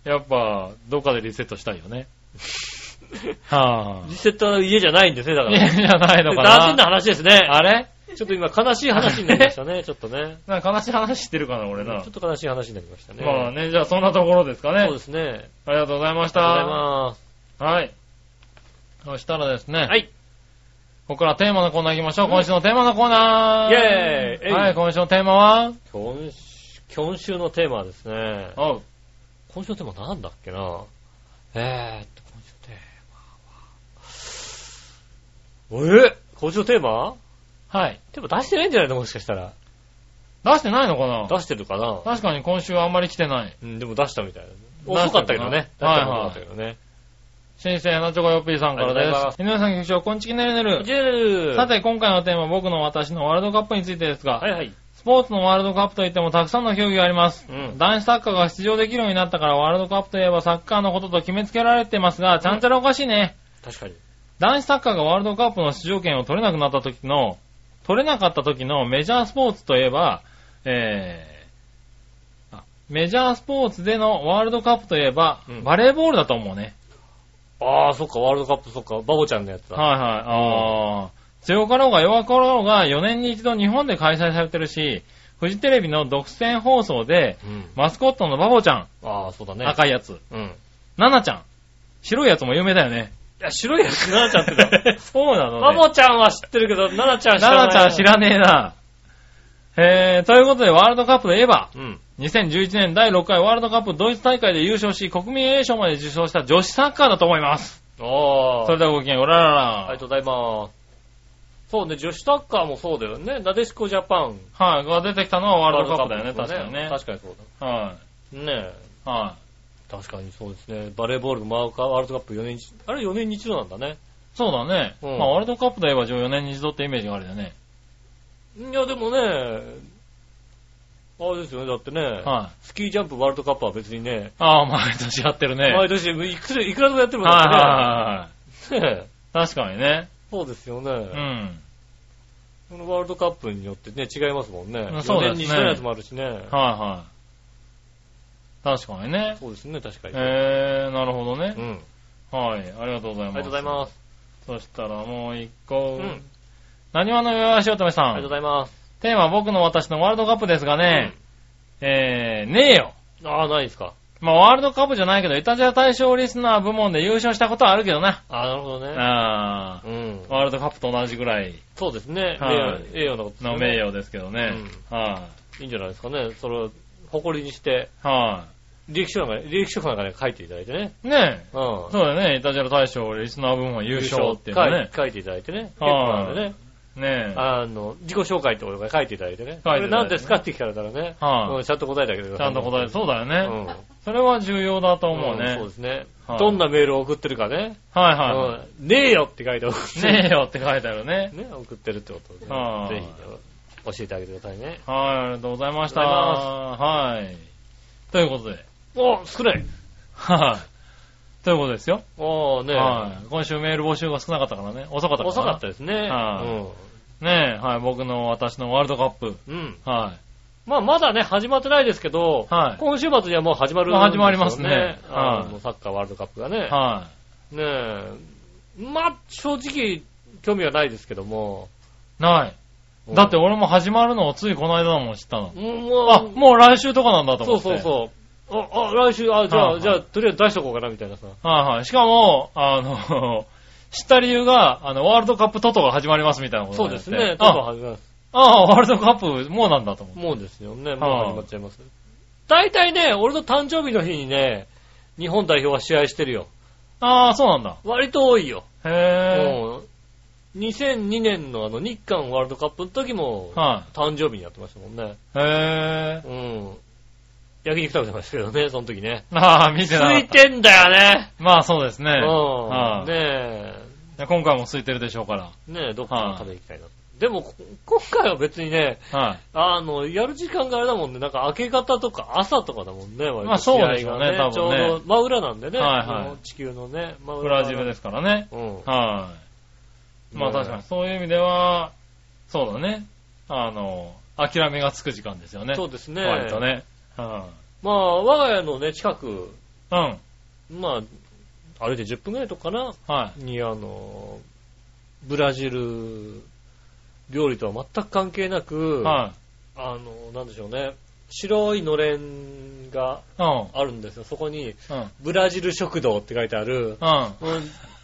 やっぱ、どっかでリセットしたいよね。はリセットは家じゃないんですね、だぁ。から。いや、じゃないのか 斬新なな。話ですね。あれ？ちょっと今悲しい話になりましたね、ちょっとね。なんか悲しい話してるかな、俺なちょっ。と悲しい話になりましたね。まあね、じゃあそんなところですかねそう。ですね。ありがとうございました。ありがとうございます。はい。そしたらですね。はい。ここからテーマのコーナー行きましょう。今週のテーマのコーナー。イェーイはい、今週のテーマは？今週、今週のテーマはですね。おう。今週のテーマなんだっけなえーっと、今週のテーマは。え今週のテーマ？はい。テーマ出してないんじゃないの？もしかしたら。出してないのかな？出してるかな？確かに今週はあんまり来てない。うん、でも出したみたいな。遅かったけどね。出はいしたかったけどね。新生なチョコヨッピーさんからです。井上さん局長、こんちきねるねる。さ、て、今回のテーマ、僕の私のワールドカップについてですが、はいはい。スポーツのワールドカップといってもたくさんの競技があります。うん。男子サッカーが出場できるようになったからワールドカップといえばサッカーのことと決めつけられてますが、ちゃんちゃらおかしいね。確かに。男子サッカーがワールドカップの出場権を取れなくなった時の、取れなかった時のメジャースポーツといえば、えー、あメジャースポーツでのワールドカップといえば、うんバレーボールだと思うね。ああ、そっか、ワールドカップ、そっか、バボちゃんのやつだ。はいはい。あー強かろうが弱かろうが4年に一度日本で開催されてるし、フジテレビの独占放送で、うん。マスコットのバボちゃん、ああ、そうだね。赤いやつ、うん。いナナちゃん、白いやつも有名だよね。や、白いやつ、ナナちゃんってだ。そうなのね。バボちゃんは知ってるけど、ナナちゃん知らない。ナナちゃん知らねえな。えー、ということでワールドカップといえば、うん。2011年第6回ワールドカップドイツ大会で優勝し、国民栄誉賞まで受賞した女子サッカーだと思います。ああ。それではごきげんよう、おららら。ありがとうございます。そうね、女子サッカーもそうだよね。なでしこジャパン。はい、が出てきたのはワールドカップだよね、確かにね。確かにそうはだ。ねえ。い。は確かにそうですね。バレーボールワールドカップ4年に一あれ4年に一度なんだね。い。そうだね。うんまあ、ワールドカップといえば14年に一度ってイメージがあるよね。いや、でもね、あれですよね。だってね、はい。スキージャンプワールドカップは別にね、ああ、毎年やってるね。毎年いくらいくらでもやってるもんはいだは。いはい。ねえ確かにね。そうですよね。うん。このワールドカップによってね、違いますもんね。うんそうですね4年に一度のやつもあるしね。はいはい。確かにね。そうですね、確かに。えー、なるほどねう。ん。はい。ありがとうございます。ありがとうございます。そしたらもう一個。うん何話のよしおとめさん。ありがとうございます。テーマは僕の私のワールドカップですがね、えー、ねえよ。ああ、ないですか。まあ、ワールドカップじゃないけど、イタジア大賞リスナー部門で優勝したことはあるけどな。ああ、なるほどね。あうんー、。ワールドカップと同じぐらいそうですね。はい栄誉なことですねの名誉ですけどね。はいいんじゃないですかね。それを誇りにして、い。は履歴書なんか、履歴書なんかね、書いていただいてね。い。ねえ。うん。そうだよね。イタジア大賞リスナー部門優勝っていうのね。書い書いていただいてね。結はい構なんでね。ねえ。あの、自己紹介ってことが書いていただいてね。こ書いていただいてねれ何ですかって聞かれたらね。はいうんちゃんと答えてあげてください。ちゃんと答えて、そうだようね。ん。それは重要だと思うね。んそうですねは。いどんなメールを送ってるかね。はいはうんねえよって書いて送ってい。ねえよって書いてあるね。ね、送ってるってことでは、いぜひね、教えてあげてくださいね。はい、ありがとうございました。はい。ということで。お少ない。はい。ということですよ。おーねはい。今週メール募集が少なかったからね。遅かったからな遅かったですね。はいねえ、はい。僕の私のワールドカップ。うん。うん。はまあ、まだね、始まってないですけど、はい今週末にはもう始まるね。始まりますねはいサッカーワールドカップがね。い。はねえ。まあ、正直、興味はないですけども。い。ない。だって俺も始まるのをついこの間だもん知ったの。うん、もう、あ、もう来週とかなんだとそう思って。そうそう。あ、あ、来週、あ、じゃあ、はいはいじゃあ、とりあえず出しとこうかな、みたいなさ。はいはい。しかも、あの、知った理由が、あの、ワールドカップトトが始まりますみたいなことそうになってですね。どんどんあ、始まります。あワールドカップもうなんだと思って。もうですよね。もう始まっちゃいます。大体ね、俺の誕生日の日にね、日本代表は試合してるよ。ああ、そうなんだ。割と多いよ。へえ。2002年のあの日韓ワールドカップの時も、は誕生日にやってましたもんね。い。へえ。うん。焼肉食べてましたけどね、その時ね。ああ、見てなかつい。てんだよね。まあそうですね。うん。はいね今回も空いてるでしょうから。え、ねえ、どっか食べに行きたいな。でも、こ今回は別にね、はい。あの、やる時間があれだもんね。なんか明け方とか朝とかだもんね。割とまあそうでしょうね試合が多分ねちょうど真裏なんでね。はいはいあの地球のね。真裏ブラジルですからね。うん。はい。まあね確かに、そういう意味では、そうだね。あの、諦めがつく時間ですよね。そうですね。割とね。はまあ、我が家のね、近く、い。うん。まあ、歩いて10分ぐらいとかかなはい。に、あの、ブラジル料理とは全く関係なく、はあの、なんでしょうね。白いのれんがい。うん。あるんですよ。そこに、うん。ブラジル食堂って書いてある、うん。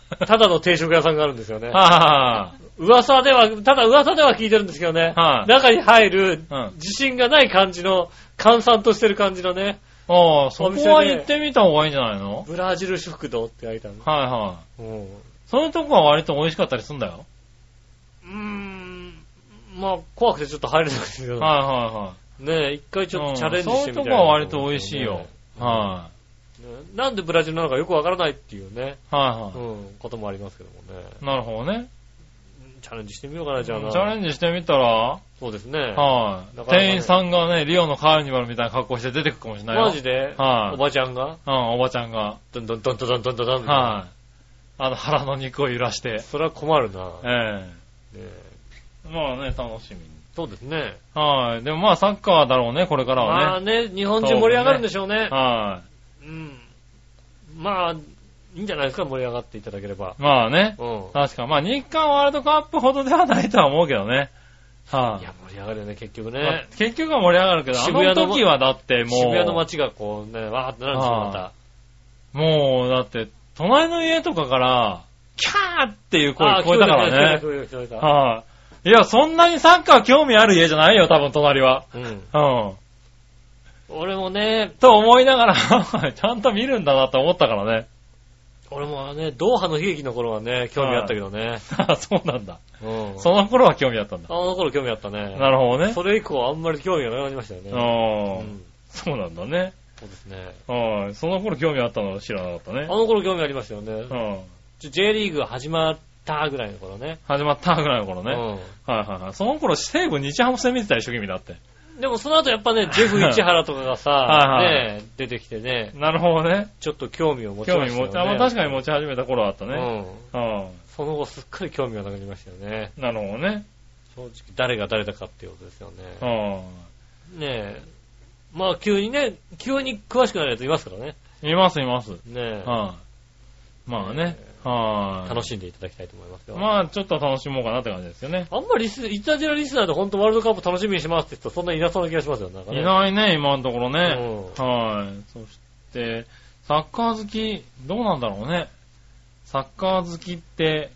ただの定食屋さんがあるんですよねい。は噂では、ただ噂では聞いてるんですけどね。はい中に入るうん自信がない感じの、閑散としてる感じのね、い。ああ、そこは行ってみた方がいいんじゃないの？ブラジル食堂って書いてある。はいはい。うんそういうとこは割と美味しかったりするんだよ。うーん。まあ、怖くてちょっと入れないですけど。はいはねえ、一回ちいはい。ょっとチャレンジしてみたいな、うんそういうとこは割と美味しいよ。はねなんでブラジルなのかよくわからないっていうね、はいはい。ん、こともありますけどもね。なるほどね。チャレンジしてみようかな、じゃあな。ャレンジしてみたら、そうですね。はいだから。店員さんがね、リオのカーニバルみたいな格好して出てくるかもしれないよ。マジで、はいおばちゃんが、うん、おばちゃんが。どんどんどんどんどんどんどん。はい。あの、腹の肉を揺らして。それは困るな。ええでまあね、楽しみに。そうですね。はい。でもまあサッカーだろうね、これからまあは。ね、日本中盛り上がるんでしょうね。はい。うん。まあ、いいんじゃないですか、盛り上がっていただければ。い。まあね。うん。確か、まあ日韓ワールドカップほどではないとは思うけどね。はいや、盛り上がるよね、結局い。まあね。結局は盛り上がるけど、あ渋谷のの時はだってもう、渋谷の街がこうね、わーってなるんですよ、また。もうだって、隣の家とかから、キャーっていう声聞こえたからね。はい。いや、そんなにサッカー興味ある家じゃないよ、多分隣は。うん。うん。俺もね、と思いながら、ちゃんと見るんだなと思ったからね。俺もね、ドーハの悲劇の頃はね、興味あったけどね。あ そうなんだ。うん。その頃は興味あったんだ。あの頃興味あったね。なるほどね。それ以降あんまり興味がなくなりましたよね。ああ、うんそうなんだね。そうですね。はい。その頃興味あったのは知らなかったねあ。の頃興味ありましたよね。うん。J リーグ始まったぐらいの頃ね。始まったぐらいの頃ね。うはいはいはい。その頃西武日ハム戦見てた一生懸命だって。ん。でもその後やっぱね、ジェフ市原とかがさ、はいはいね、出てきてね、なるほどね。ちょっと興味を持ち興ましたよね。味持ち、あ、まあ確かに持ち始めた頃はあったね。うん。うん。その後すっかり興味がなくなりましたよね。なるほどね。正直誰が誰だかっていうことですようね。ん。ねえ。まあ急にね、急に詳しくなるやついますからね。いますいます。ねえ。はい。まあね。はい。楽しんでいただきたいと思いますよ。まあちょっと楽しもうかなって感じですよね。あんまりリス、イタジラリスナーで本当ワールドカップ楽しみにしますって人そんなにいなそうな気がしますよ、なんかね。いないね、今のところね。うはい。そして、サッカー好き、どうなんだろうね。サッカー好きって、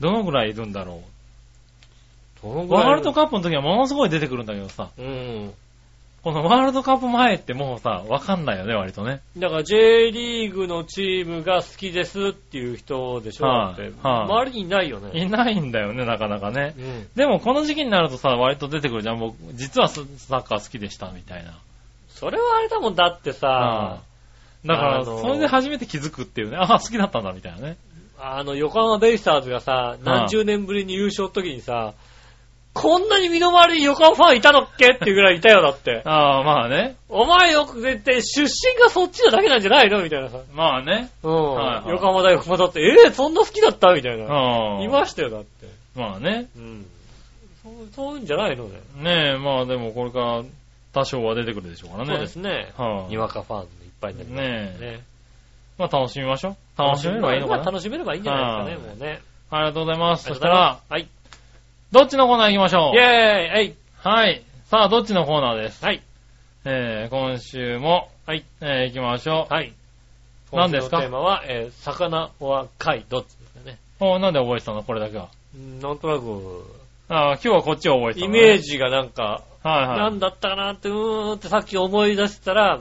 どのぐらいいるんだろう。ワールドカップの時はものすごい出てくるんだけどさ、うん。このワールドカップ前ってもうさ、わかんないよね、割とね。だから J リーグのチームが好きですっていう人でしょ、はいだって。はい周りにいないよね。いないんだよね、なかなかね。うん。でもこの時期になるとさ、割と出てくるじゃん。僕、実はサッカー好きでした、みたいな。それはあれだもんだってさ、だから、それで初めて気づくっていうね。あ、好きだったんだ、みたいなね。あの、横浜ベイスターズがさ、何十年ぶりに優勝の時にさ、こんなに身の回りに横浜ファンいたのっけ？っていうぐらいいたよ、だって。ああ、まあね。お前よく絶対出身がそっちなだけなんじゃないの？みたいなさ。まあね。うん。はいはい横浜大学もだって、えー、そんな好きだった？みたいな。うん。いましたよ、だって。まあね。うん。そう、そういうんじゃないのね。ねえ、まあでもこれから多少は出てくるでしょうからね。そうですね。はいにわかファンでいっぱいになりますねえ。ね。まあ楽しみましょう。楽しめればいいのかな。まあ楽しめればいいんじゃないですかね、はいもうね。ありがとうございます。そしたあら、りどっちのコーナー行きましょう？イェーイはい。はい。さあ、どっちのコーナーです？はい。えー、今週も、はい。えー、行きましょう。はい。何ですか？今週のテーマは、えー、魚は貝、どっちですかね。おなんで覚えてたの？これだけは。うんなんとなく、ああ、今日はこっちを覚えてたね、メージがなんか、はいはい。なんだったかなって、うーんってさっき思い出したら、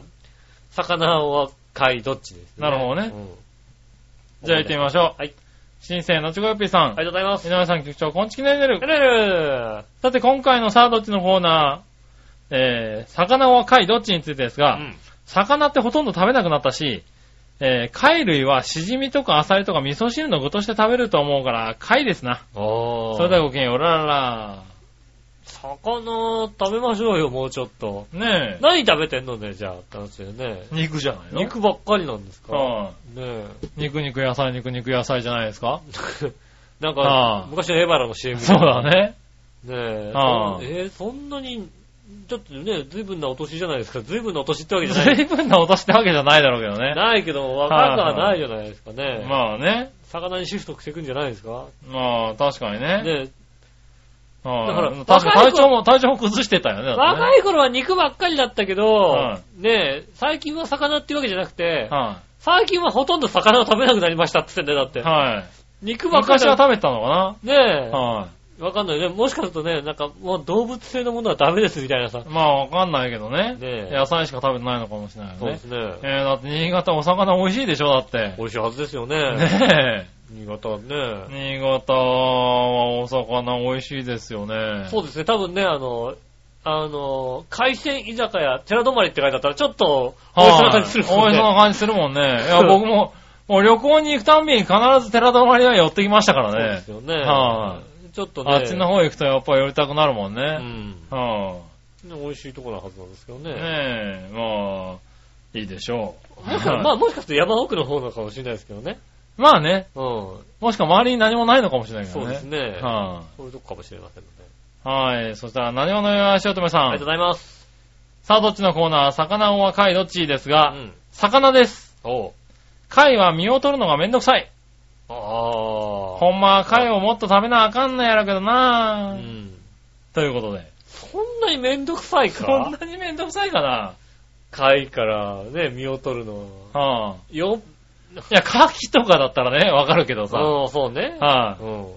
魚は貝、どっちです、なるほどねうんじゃあ行ってみましょう。はい。新生のちごよっぴーさん。ありがとうございます。井上さん局長、こんちきねるねるね。るるさて、今回のさあ、どっちのコーナー、えー、魚は貝どっちについてですが、うん。魚ってほとんど食べなくなったし、えー、貝類はしじみとかアサリとか味噌汁の具として食べると思うから、貝ですな。おー。それではごきげんよう、おららら。魚食べましょうよ、もうちょっと。ねえ。何食べてんのね、じゃあ、って話だよね。肉じゃないの？肉ばっかりなんですか？はねい。肉肉野菜肉肉野菜じゃないですか？え。なんあかあ、昔のエバラの CM そうだ。ね。ねえ。えーそんなに、ちょっとね、随分なお年じゃないですか。随分なお年ってわけじゃない。随分な落としてわけじゃないだろうけどね。ないけど、若くはないじゃないですかね。まあね。魚にシフトしていくんじゃないですか？まあ、確かにね。ねはいだから確か体調も、体調も崩してたよね。だってね若い頃は肉ばっかりだったけどは、ねえ、最近は魚っていうわけじゃなくて、は最近はほとんど魚を食べなくなりましたって言ってんだよ、だってい。。はい。肉ばっかりだ昔は食べてたのかねえ、なはわかんないね。もしかするとね、なんかもう動物性のものはダメですみたいなさい。。まあ、わかんないけどね。ねえ野菜しか食べてないのかもしれないよねそうです。ね。えー、だって新潟お魚美味しいでしょだって。美味しいはずですよね。ね新潟はね。え。新潟はお魚美味しいですよね。そうですね、多分ね、あの、あの、海鮮居酒屋、寺泊まりって書いてあったら、ちょっと、美味しそうな感じするはい美味しそうな感じするもんね。いや、僕も、もう旅行に行くたんびに必ず寺泊まりは寄ってきましたからねそうです。よね。はちょっとね。あっちの方行くとやっぱり寄りたくなるもんうね。ん。はね美味しいところなはずなんですけどい。ね。ねえ、まあ、いいでしょう。まあ、もしかして山奥の方なのかもしれないですけどね。まあね、うん。もしくは周りに何もないのかもしれないけどね。そうですね。はそういうとこかもしれませんので。い。はい。そしたら、何者よしおとめさん。ありがとうございます。さあ、どっちのコーナー？魚は貝どっちですうが、ん。魚です。おう。貝は身を取るのがめんどくさい。ああ。ほんまは貝をもっと食べなあかんのやろけどうなぁ。ん。ということで。そんなにめんどくさいそんかなにめんどくさいかな貝からね、身を取るの。はぁ。よ、いや、牡蠣とかだったらね、わかるけどさ。うん、そうね。はい、うん。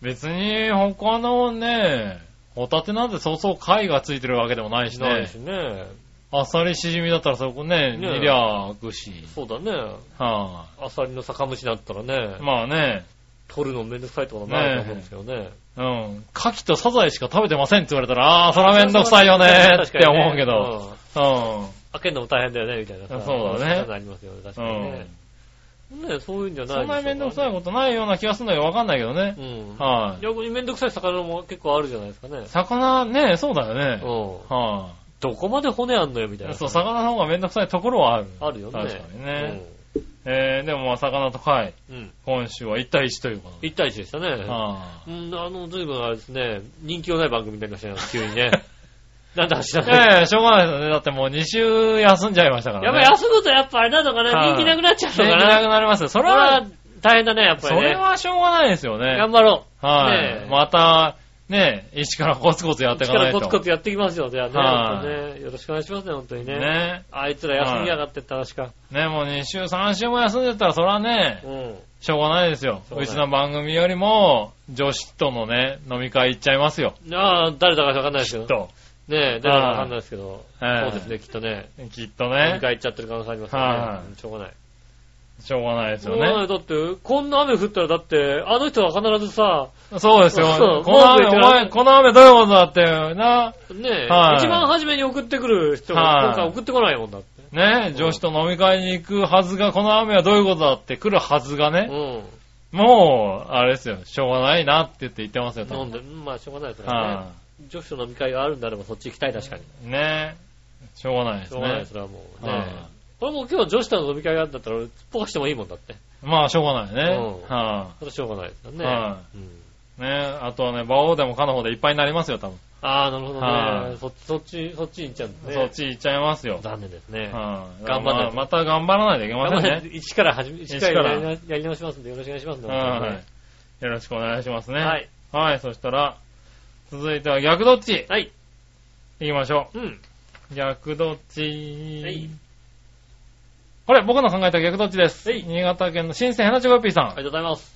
別に、他のね、ホタテなんてそうそう貝がついてるわけでもないしねないし。ね。あっさりしじみだったらそこね、ね煮りゃあくし。そうだね。はアサリの酒蒸しだったらねい、、まあね、取るのめんどくさいってことはないと思うんですけどね。うん。牡蠣とサザエしか食べてませんって言われたら、ああー、そらめんどくさいよね って思うけど。うん。うん。開けるのも大変だよね、みたいなさ。そうだねなりますよね、確かにうんね。。ねそういうんじゃないそんなにめんどくさいこことないような気がするんだけどわかんないけどねと。。うん。はい。逆にめんどくさい魚も結構あるじゃないですかね。魚ね、そうだよね。うん。はどこまで骨あんのよ、みたいい。な。そう、魚の方がめんどくさいところはある。あるよね。確かにね。えー、でもまあ魚と貝、うん。うん。今週は1対1ということで。1対1でしたね。はうん、あの、ずいぶんあれですね、人気のない番組になりましたよ、急にね。なんだ知らい。ない。ええしょうがないですよね。だってもう2週休んじゃいましたからね。やっぱ休むとやっぱあれなのかな、はい人気なくなっちゃうの人気かな。なくなりますよ。それはそれは、大変だね、やっぱそりね。れはしょうがないですよね。頑張ろう。はねえい。また、ね、一からコツコツやっていかないと。力コツコツやっていきますよ、じゃあね。はい本当ねよろしくお願いしますね、本当にね。ね。あいつら休みやがってって話か。ね、もう2週、3週も休んでたら、それはね、うん。しょうがないですよ。そうねうちの番組よりも、女子とのね、飲み会行っちゃいますよ。ああ、誰だかわかんないですけど。と。ねえ、誰だかわかんないですけど。はいそうですね、きっとね。きっとね、会行っちゃってる可能性ありますよはね。うんしょうがない。しょうがないですよね。しょうがない。だって、こんな雨降ったらだって、あの人は必ずさ、そうですよそう。この雨、文句言ってるお前、この雨どういうことだって、な、ねえ、はい一番初めに送ってくる人がはい今回送ってこないもんだって。ね、女子と飲み会に行くはずが、この雨はどういうことだって来るはずがうね、ん。もう、あれですよ、しょうがないなって言って言ってますよ、多分飲んで、まあしょうがないですからね。は女子と飲み会があるんであればそっち行きたい、確かに。い。ねしょうがないですしょうがない、ね。それはもうねはい。これもう今日女子との飲み会があるんだったら、俺、すっぽかしてもいいもんだって。まあ、しょうがないね。うんはそれはしょうがないですからね。はうんい。ねあとはね、馬王でもかの方でいっぱいになりますよ、多分。ああ、なるほどはい。ねそそっち、そっち行っちゃうんですね。そっち行っちゃいますよ。残念ですね。はい。頑張んないとまあまた頑張らないといけませんね。一から始め、一一からやり直しますんでよろしくお願いしますね。はい。よろしくお願いしますね。はい。はい、そしたら、続いては逆どっちはい。行きましょうん。う。逆どっちはいこれ、僕の考えた逆どっちです。はい新潟県の新鮮ヘナチョコピーさん。ありがとうございます。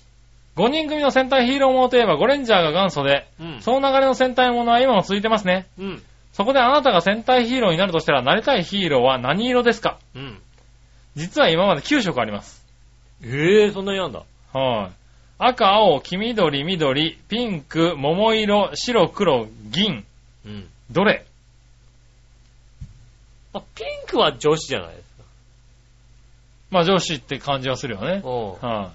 5人組の戦隊ヒーローものといえばゴレンジャーが元祖で、うん。その流れの戦隊ものは今も続いてますね。うん。そこであなたが戦隊ヒーローになるとしたら、なりたいヒーローは何色ですか？うん。実は今まで9色あります。ええそんなにあんだ。はい。赤、青、黄緑、緑、ピンク、桃色、白、黒、銀。うん。どれ？あ、ピンクは女子じゃないですか。まあ女子って感じはするよね。うん。は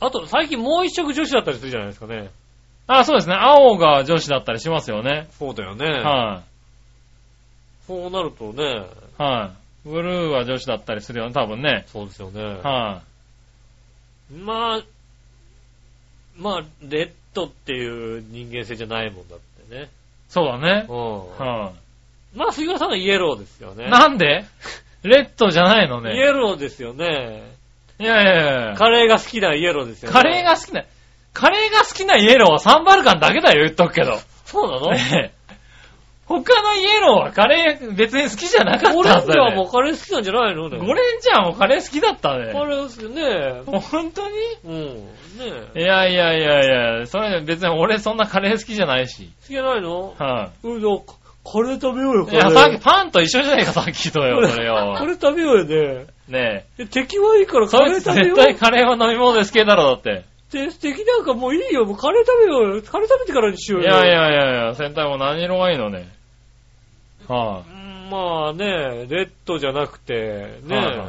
あと、最近もう一色女子だったりするじゃないですかね。あ、そうですね。青が女子だったりしますよね。そうだよね。はそうなるとね、い。はい。ブルーは女子だったりするよね、多分ね。そうですよね。はまあ、まあ、レッドっていう人間性じゃないもんだってね。い。そうだね。うん。はまあ、杉村さんはイエローですよね。い。なんで？レッドじゃないのイね。エローですよね。いやいやいやカレーが好きなイエローですよね。カレーが好きな、カレーが好きなイエローはサンバルカンだけだよ、言っとくけど。そうなの？他のイエローはカレー別に好きじゃなかったオレンジはずだよ、ね。はもうカレー好きなんじゃないのね。ゴレンジャーもカレー好きだったカね。レー好きね。本当に？うん。ねいやいやいやいや、それ別に俺そんなカレー好きじゃないし。好きじゃないの？はうん、カレー食べようよ、い。いや、カレー。さっきパンと一緒じゃないか、さっきとよ、それカよ。レー食べようよね。ねで敵はいいからえ。カレー食べよう。絶対カレーは飲み物です系だろ、だって。で敵なんかもういいよ、もうカレー食べようよ。カレー食べてからにしようよ。いやいやいやいや、戦隊も何色がいいのね。はうんまあね、レッドじゃなくて、ね、はいはい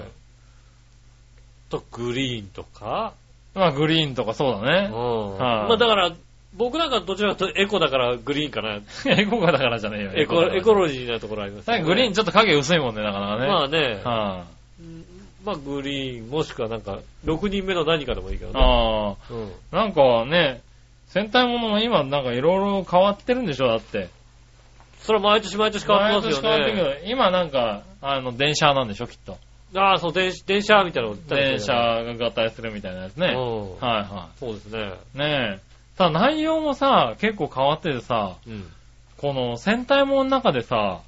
とグリーンとか、い。まあ、グリーンとかそうだうん。ね。はいまあだから、僕なんかどちらかというとエコだからグリーンかな。エコがだからじゃねえよ。エコ、エコロロジーなところありますさっきグリーンちょっと影薄いもんね、なかなかね。まあね、はまあグリーン、もしくはなんか、6人目の何かでもいいけどい。ね。あうん。あ、なんかね、戦隊ものも今なんかいろいろ変わってるんでしょ、だって。それは毎年毎年変わってますよ毎年変わってるね。けど、今なんか、あの、電車なんでしょ、きっと。ああ、そう、電電車みたいなの売ったり電車が合体するみたいなやつね。はいうん。はそうですね。い。ねえ。ただ内容もさ、結構変わっててさ、うん。この戦隊もの中でさ、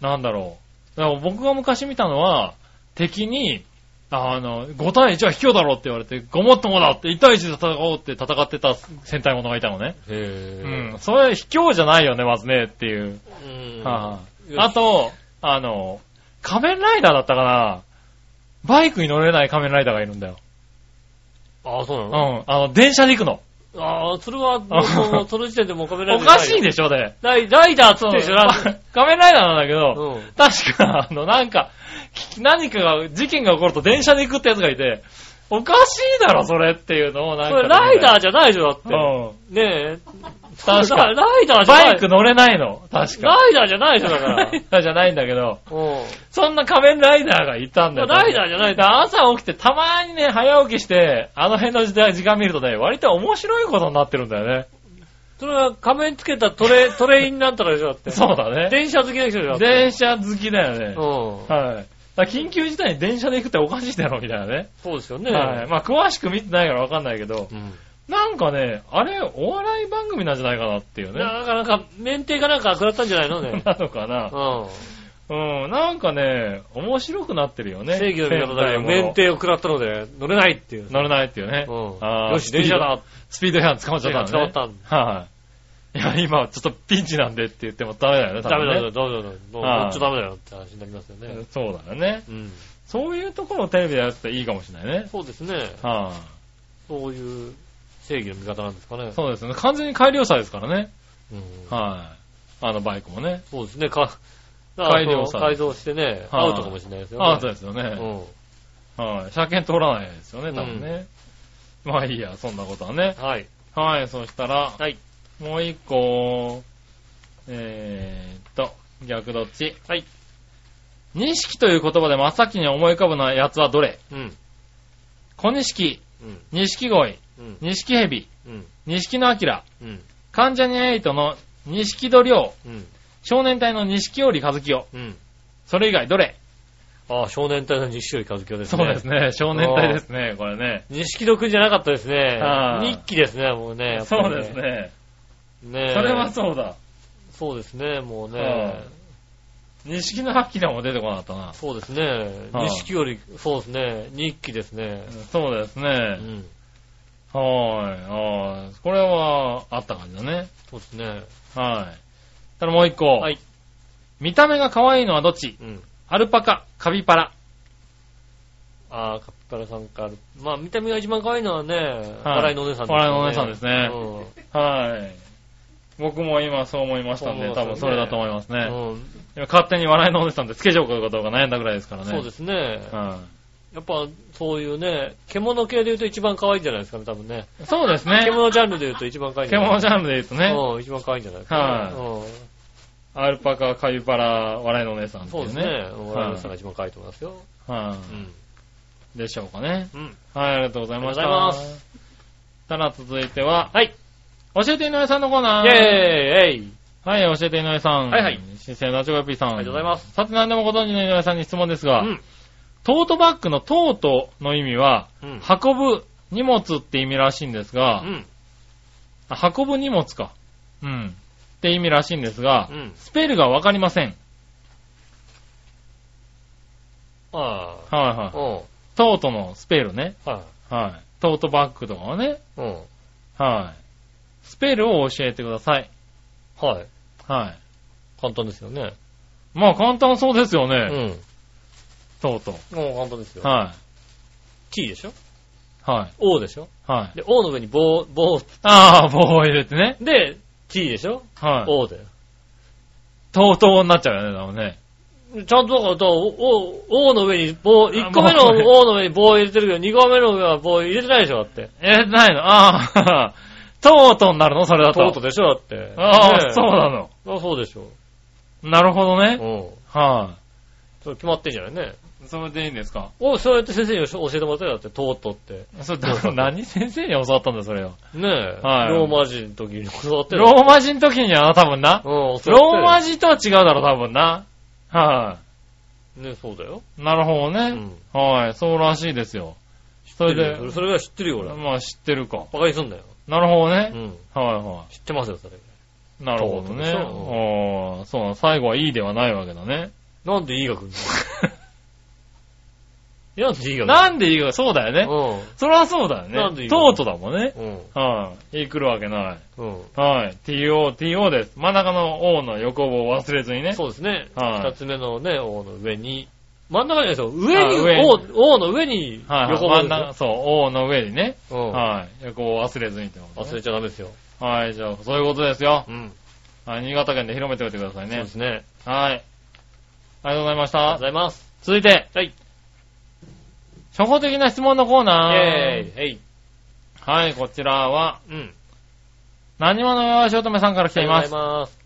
なんだろう。だから僕が昔見たのは、敵に、あの、5対1は卑怯だろって言われて、ごもっともだって1対1で戦おうって戦ってた戦隊ものがいたのね。へうえ。ん。それ卑怯じゃないよね、まずね、っていう。うん。はいよしあと、あの、仮面ライダーだったかなバイクに乗れない仮面ライダーがいるんだよ。ああ、そうなうのん。あの、電車で行くの。ああ、それは、もうその時点でもうカメラおかしいで。でしょ、で。ライライダーっつってでしょ、ライ仮面ライダーなんだけど、うん。確か、あの、なんか、何かが、事件が起こると電車で行くってやつがいて、おかしいだろ、それっていうのをなんか。それライダーじゃないでしょ、だって。うん。ねえ。確かラライダーじゃない。バイク乗れないの、確か。ライダーじゃないでしょ、だから。ライダーじゃないんだけど、うん。そんな仮面ライダーがいたんだよ。ライダーじゃないだ朝起きてたまにね、早起きして、あの辺の時代時間見るとね、割と面白いことになってるんだよね。それは仮面つけたトレ、トレインなんとかでしょ、だって。そうだね。電車好きでしょ、だって電車好きだよね。うん。はい。緊急事態に電車で行くっておかしいだろ、みたいなね。そうですよね。はい。まあ、詳しく見てないからわかんないけど、うん。なんかね、あれ、お笑い番組なんじゃないかなっていうね。なかなか、免停かなんか食らったんじゃないの？ね。なのかな。うん。うん、なんかね、面白くなってるよね。正義の味方だ免停を食らったので、乗れないっていう。乗れないっていうね。うんあーよし、電車だ。スピード違反捕まっちゃったね。捕まったんはい。いや、今、ちょっとピンチなんでって言ってもダメだよね、ダメだよ、ダメだよ。もうはいこっちダメだよって話になりますよね。そうだよね。うん。そういうところをテレビでやっていいかもしれないね。そうですね。はそういう正義の味方なんですかねい。。そうですね。完全に改良差ですからね。うんはい。あのバイクもね。そうですね。か改良さ改造してね、はいアウトかもしれないですよね。アートですよね。うん。はい。車検通らないですよね、多分ね。まあいいや、そんなことはね。はい。はい、そしたら、はい。もう一個、えーっと、逆どっち？はい。錦という言葉で真っ先に思い浮かぶのはやつはどれ？うん。小錦、うん。錦鯉、うん。錦蛇、うん。錦野明、うん。関ジャニエイトの錦戸亮、うん。少年隊の錦織和樹よ。うん。それ以外どれ？ああ、少年隊の西織和樹ですね。そうですね、少年隊ですね、これね。錦戸くんじゃなかったですねは。い日記ですね、もうね。やっぱりそうです。ね。ねそれはそうだ。そうですね、もうはね。錦野明も出てこなかったな。そうですね。はい錦織、そうですね。日記ですね。そうですうね。ん。はい。あーこれは、あった感じだね。そうですね。はい。ただもう一個。はい。見た目が可愛いのはどっち？うん。アルパカ、カピパラ。ああ、カッパラさんから。まあ、見た目が一番可愛いのはね、はい笑いのお姉さんですね。笑いのお姉さんですねうんはい。僕も今そう思いましたんで、多分それだと思いますね。うん今勝手に笑いのお姉さんってつけちゃおうかどうか悩んだぐらいですからね。そうですね。はやっぱ、そういうね、獣系で言うと一番可愛いんじゃないですかね、多分ね。そうですね。獣ジャンルで言うと一番可愛いんじゃない獣ジャンルで言うとね、うん、一番可愛いんじゃないですか、はいうんアルパカ、カピバラ、笑いのお姉さんってそですね。いううね。俺のさんが一番可愛いと思いますよ。はうん。い。でしょうかね。うん。はい、ありがとうございました。ありがとうございます。ただ続いては、はい。教えて井上さんのコーナー。イェーイはい、教えて井上さん。はいはい。新鮮なチョコヨッピーさん。ありがとうございます。さて何でもご存知の井上さんに質問ですが、うん。トートバッグのトートの意味は、うん。運ぶ荷物って意味らしいんですが、うん。あ運ぶ荷物か。うん。って意味らしいんですが、うん。スペルがわかりません。あはいあ。はい。うん。トートのスペルね。ははい。トートバッグとかはね。い。うん。はい。スペルを教えてください。はい。はい。簡単ですよね。まあ簡単そうですようね。ん。トート。もう簡単ですよ。は T でしょ？い。はい。?O でしょ？はい。で、O の上に棒、棒、ああ、棒を入れてね。で、T でしょ？はい。?O だよ。トートになっちゃうよね、多分ね。ちゃんとだから、だから O、O の上に棒、1個目のもう O の上に棒入れてるけど、2個目の上は棒入れてないでしょだって。入れてないのああ、トートになるの？それだと。トートでしょ？だって。ああ、ねえそうなの。あそうでしょ。なるほどね。うん。はそれ決まってんじゃないね。い。それでいいんですか？お、そうやって先生に教えてもらったよだって、トートって。それ、だ 何先生に教わったんだ、それを。ねえ。はいローマ字の時に教わってる。ローマ字の時にはな、多分な。うん、ローマ字とは違うだろ、多分な。はねそうだよ。い。なるほどうね。ん。はい。そうらしいですよ。それでそれ、それぐらい知ってるよ、俺。まあ知ってるか。バカにすんだよ。なるほどね。うん。はいは知ってますよ、それ。い。なるほどね。ああ、そうなの最後はいいではないわけだね。なんでいいが来るの？なんでいいが来るなんでいいか、そうだよね。のそりゃそうだよね。なんでいいトートだもんね。うん。うん。はい。いい来るわけない。うん。はい。TO、TO です。真ん中の O の横棒を忘れずにね。そうですね。はい二つ目のね、O の上に、真ん中にですよ。上に、あ上に O、O の上にはい。横真ん中、そう、O の上にね。うん。はい。横棒を忘れずにってこと忘ねれちゃダメですよ。はい。じゃあ、そういうことですよ。うん。はい。新潟県で広めておいてくださいねそうで。すね。はい。ありがとうございましたありがとうご。ざいます。続いて、はい。初歩的な質問のコーイナー。ェーイ。えい。はい、こちらは、うん。何者よしおとめさんから来ています。ありがとうございます。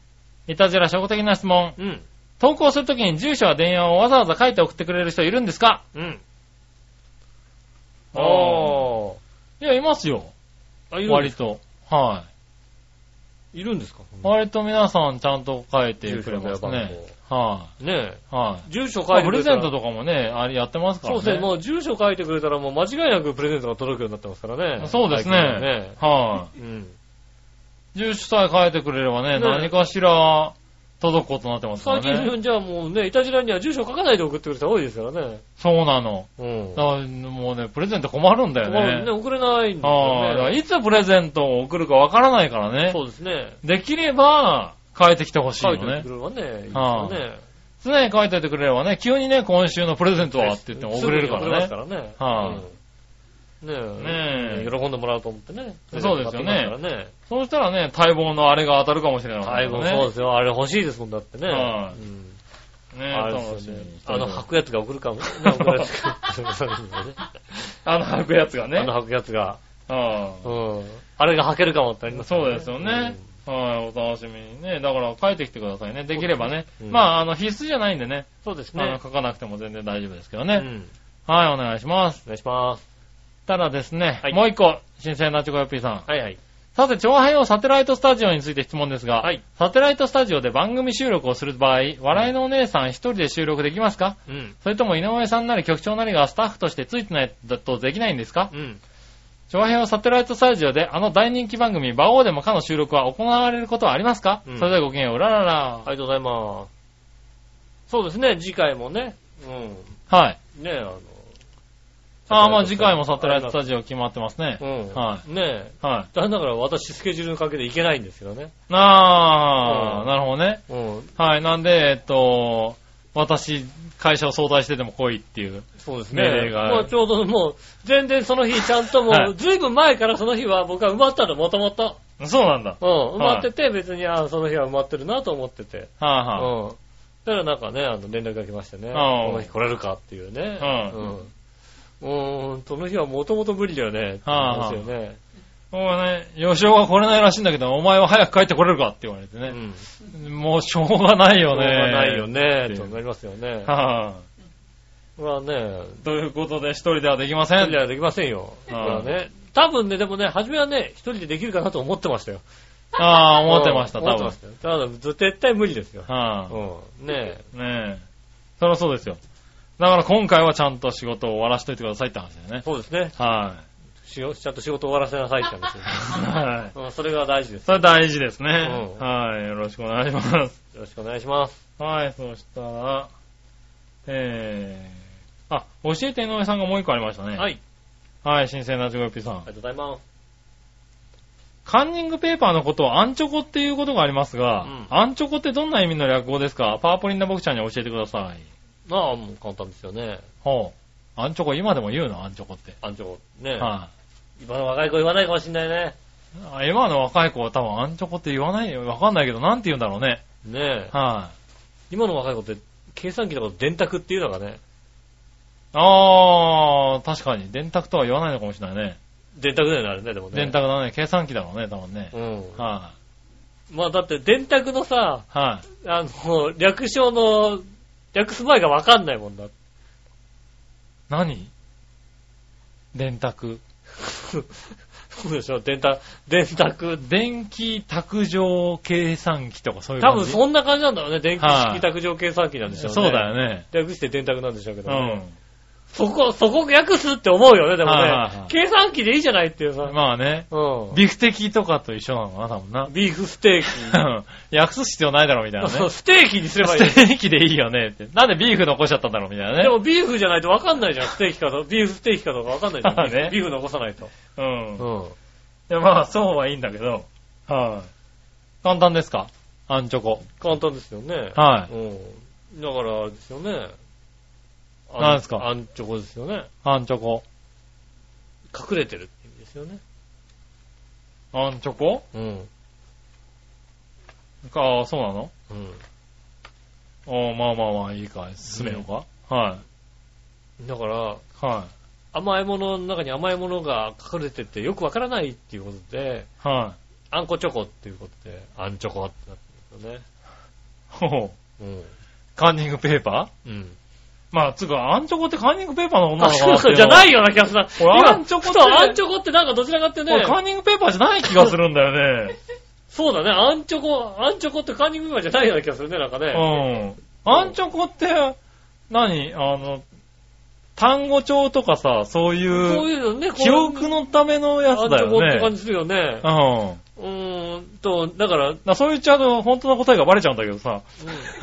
いたじら初歩的な質問。うん。投稿するときに住所や電話をわざわざ書いて送ってくれる人いるんですか？うん。ああいや、いますよ。あ。あ、いる割と。はいるんですか？い。割と皆さんちゃんと書いてくれますね。番は号ねい。はい。住所書まあいてくれたらプレゼントとかもね、あれやってますからね。そうですね。もう住所書いてくれたらもう間違いなくプレゼントが届くようになってますからね。そうですねはね。はうん。い。住所さえ書いてくれればね、ね何かしら届くことになってますから最ね。近じゃあもうね、いたじらには住所書かないで送ってくれる人多いですからね。そうなの。うん。だからもうね、プレゼント困るんだよね。困るね、送れないん。だからよね。いつプレゼントを送るかわからないからね。そうですね。できれば、書いてきてほしいよね書いてく。れればね、いいですよね。常に書いておいてくれればね、急にね、今週のプレゼントはって言っても送れるかすぐに送れらね。ますからね。はいうんねねえ喜んでもらうと思ってね。そうですよねね。そうしたらね、待望のあれが当たるかもしれない最後ね。そうですよ。あれ欲しいですもんだってね。はいうんねあれ楽しみですあの、履くやつが送るかも。ね送るやつがあの履くやつがね。あの履くやつが。はうん。あれが履けるかもってありいますからそうですよね。はい、お楽しみにね。だから書いてきてくださいね。できればね。うんまあ、あの、必須じゃないんでね。そうですね。書かなくても全然大丈夫ですけどね。うん。はい、お願いします。お願いします。ただですね、はいもう一個、新鮮なチョコヨッピーさん。はいはい。さて、長編用サテライトスタジオについて質問ですが、はいサテライトスタジオで番組収録をする場合、笑いのお姉さん一人で収録できますか？うん。それとも井上さんなり局長なりがスタッフとしてついてないとできないんですか？うん。長編用サテライトスタジオであの大人気番組、馬王でもかの収録は行われることはありますか、うんそれではごきげんよう、うららら。ありがとうございます。そうですね、次回もね。うはい。ん。ねあの。ああ、まあ次回もサテライトスタジオ決まってますね。うん。はいねえ。はい。だから私スケジュールの関係で行けないんですけどね。ああ、うんなるほどね。うん。はい。なんで、えっと、私、会社を相談してでも来いっていう。そうです命令ね。がもうちょうどもう、全然その日ちゃんともう、はいずいぶん前からその日は僕は埋まったの、もともと。そうなんだ。うん。埋まってて、別に、あその日は埋まってるなと思ってて。はあ、はあ、うん。だからなんかね、あの、連絡が来ましてね。ああこの日来れるかっていうね。うんうん。うーん、その日はもともと無理だよね。はあって言いますよね。もうね、吉尾が来れないらしいんだけど、お前は早く帰ってこれるかって言われてうね。ん。もうしょうがないよね。しょうがないよねって、となりますよね。はあね、ということで、一人ではできません。一人ではできませんよ。うんまあね、多分ね、でもね、初めはね、一人でできるかなと思ってましたよ。ああ、思ってました、多分うん思ってま。したよ。ただ、絶対無理ですよ。はうん。ねい、ねえ。そりゃそうですよ。だから今回はちゃんと仕事を終わらしといてくださいって話だよね。そうですね。はしよちゃんと仕事終わらせなさいって話です。い。はい。うん、それが大事です。それ大事ですね。うんはい。よろしくお願いします。よろしくお願いします。はい、そしたら、えー、あ、教えて井上さんがもう一個ありましたね。はい。はい、新鮮なジゴヨッピーさんあり。がとうございます。カンニングペーパーのことをアンチョコっていうことがありますが、うんアンチョコってどんな意味の略語ですか？パープリンな僕ちゃんに教えてください。まあ、もう簡単ですよね。ほう。アンチョコ今でも言うの？アンチョコって。アンチョコ。ね。は今の若い子言わないかもしんないね。い、あ今の若い子は多分アンチョコって言わないよ。わかんないけど、なんて言うんだろうね。ねえ。は今の若い子って、計算機のこと電卓っていうのがね、い、あー、確かに。電卓とは言わないのかもしれないね。電卓だよね、あれね、でもね。電卓だね。計算機だろうね、多分ね。うん。はまあだって電卓のさ、い、はい、あの、略称の、略す前がわかんないもんだ。何？電卓。そうでしょ、電卓、電卓。電気卓上計算機とかそういう多感じ？分そんな感じなんだろうね。電気はい式卓上計算機なんでしょうね。そうだよね。略して電卓なんでしょうけうどね。ん。そこ、そこ訳すって思うよね、でもはいはいはい。ね計算機でいいじゃないっていうさ。まあね。うん。ビフテキとかと一緒なのかな、多分な。ビーフステーキ。訳す必要ないだろ、みたいなね。ステーキにすればいい。ステーキでいいよねって。なんでビーフ残しちゃったんだろう、みたいなね。でもビーフじゃないとわかんないじゃん、ステーキかと。ビーフステーキかとかわかんないじゃん。ビーフ残さないと。うん。いうん。や、まあ、そうはいいんだけど。はい。簡単ですか？アンチョコ。簡単ですよね。はい。うん。だから、ですよね。あん何ですか？アンチョコですよね。アンチョコ。隠れてるって意味ですよね。アンチョコうん。ああ、そうなの？うん。おーまあまあまあ、いいか。進めようか。はだから、い。は甘いものの中に甘いものが隠れててよくわからないっていうことで、い。はい。あんこチョコっていうことで、あんチョコってなってるんですほう。よね。カンニングペーパー？うん。うん。まあ、つうか、アンチョコってカンニングペーパーの女なのかなっていうじゃないような気がするな。俺今アンチョコってアンチョコってなんかどちらかってねこれ、カンニングペーパーじゃない気がするんだよね。そうだね、アンチョコ、アンチョコってカンニングペーパーじゃないような気がするね、なんかね。うん。アンチョコって、何？あの、単語帳とかさ、そうそういう、いうのね、記憶のためのやつだアンチョコってよね。感じするよねう。ん。うーんと、だから、だそう言っちゃうと、本当の答えがバレちゃうんだけどさ。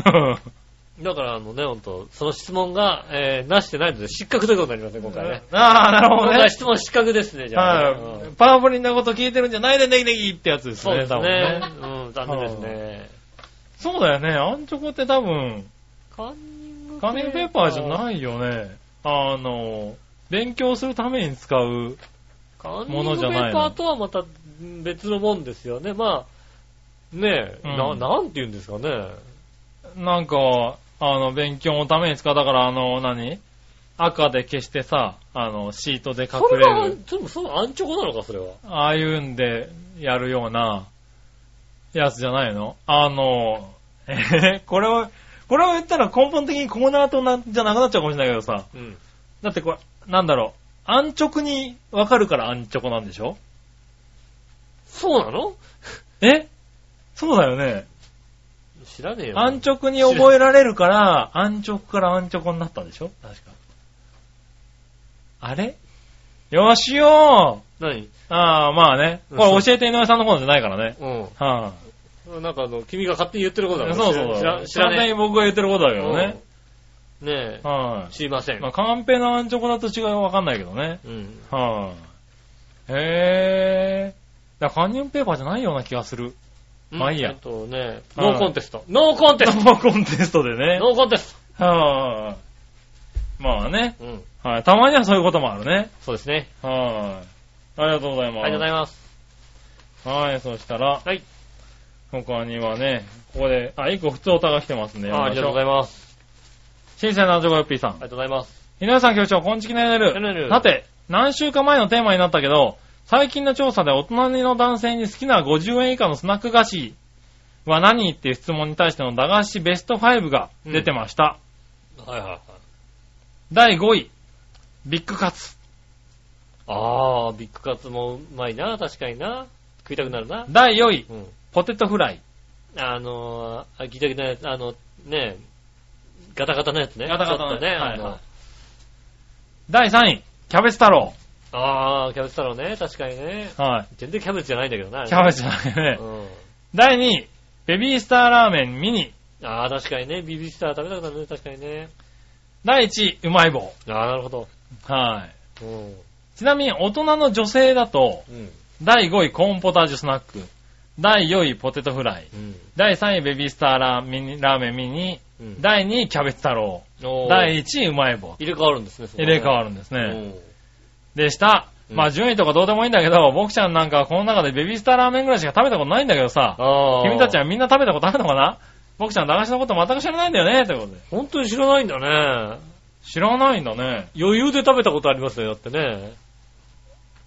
うん だからあのね、ほんと、その質問が、えー、なしてないので失格ということになりますね、今回ね。ああ、なるほどね今回。質問失格ですね、じゃあね。はい。うんパワープリンなこと聞いてるんじゃないでネギネギってやつですね、そうです多分ねね。。うん、残念ですね。そうだよね。アンチョコって多分、カンニングカンニングペーパーじゃないよね。あの、勉強するために使う。カンニンものグペじゃないのーパーとはまた別のもんですよね。まあ、ねえ、うんな、なんて言うんですかね。なんか、あの、勉強のために使う。だから、あの、何？赤で消してさ、あの、シートで隠れはれる。、でもそのアンチョコなのか、それは。ああいうんでやるようなやつじゃないのあの、えーこれを、これを言ったら根本的にコーナーとなじゃなくなっちゃうかもしれないけどさ。うん。だってこれ、なんだろう。安直にわかるから安直なんでしょそうなのえそうだよね。知らねえよ。安直に覚えられるから、安直から安直になったんでしょ？確か。あれ？よしよ何？ーああ、まあね。これ教えて井上さんの方じゃないからね。うはん。なんかあの、君が勝手に言ってることだい、からそうそう知らそう。知らね完全に僕が言ってることだけどね。え。ねはえ。知りませい、ん。まあ、カンペの安直だと違いはわかんないけどね。うん。はい、へー。だカンニングペーパーじゃないような気がする。まあいいやえっとね、はいノーコンテスト。ノーコンテストノーコンテストでね。ノーコンテスはい、まあね。トうん。はい。たまにはそういうこともあるね。そうですね。はい。ありがとうございます。ありがとうございます。はい、そしたら、はい。他にはね、ここで、あ、一個普通おたが来てますね。あありがとうございまます。す。新鮮なジョコヨッピーさんあり。がとうございます。井上さん局長、こんちきねるねるさて、何週間前のテーマになったけど、最近の調査で大人の男性に好きな50円以下のスナック菓子は何っていう質問に対しての駄菓子ベスト5が出てました。はいはいはい。第5位、ビッグカツ。あー、ビッグカツもうまいな、確かにな。食いたくなるな。第4位、うん。ポテトフライ。あのー、あギタギタなやつ、あの、ねガタガタのやつね。ガタガタのちょっとね、はいはい第3位、キャベツ太郎。あー、キャベツ太郎ね、確かにね。はい。全然キャベツじゃないんだけどな。キャベツじゃないね。うん。第2位、ベビースターラーメンミニ。あー、確かにね、ビビスター食べたくなるね、確かにね。第1位、うまい棒。あー、なるほど。はい。うん。ちなみに大人の女性だと、うん。第5位コーンポタージュスナック。第4位ポテトフライ。うん。第3位ベビースターラーミニラーメンミニ。うん。第2位キャベツ太郎。おー第1位うまい棒。入れ替わるんですね、入れ替わるんですね。でした。うんまあ順位とかどうでもいいんだけど、僕ちゃんなんかはこの中でベビースターラーメンぐらいしか食べたことないんだけどさ。君たちはみんな食べたことあるのかな？僕ちゃん駄菓子のこと全く知らないんだよね、ということで。本当に知らないんだね。知らないんだね。余裕で食べたことありますよ、だってね。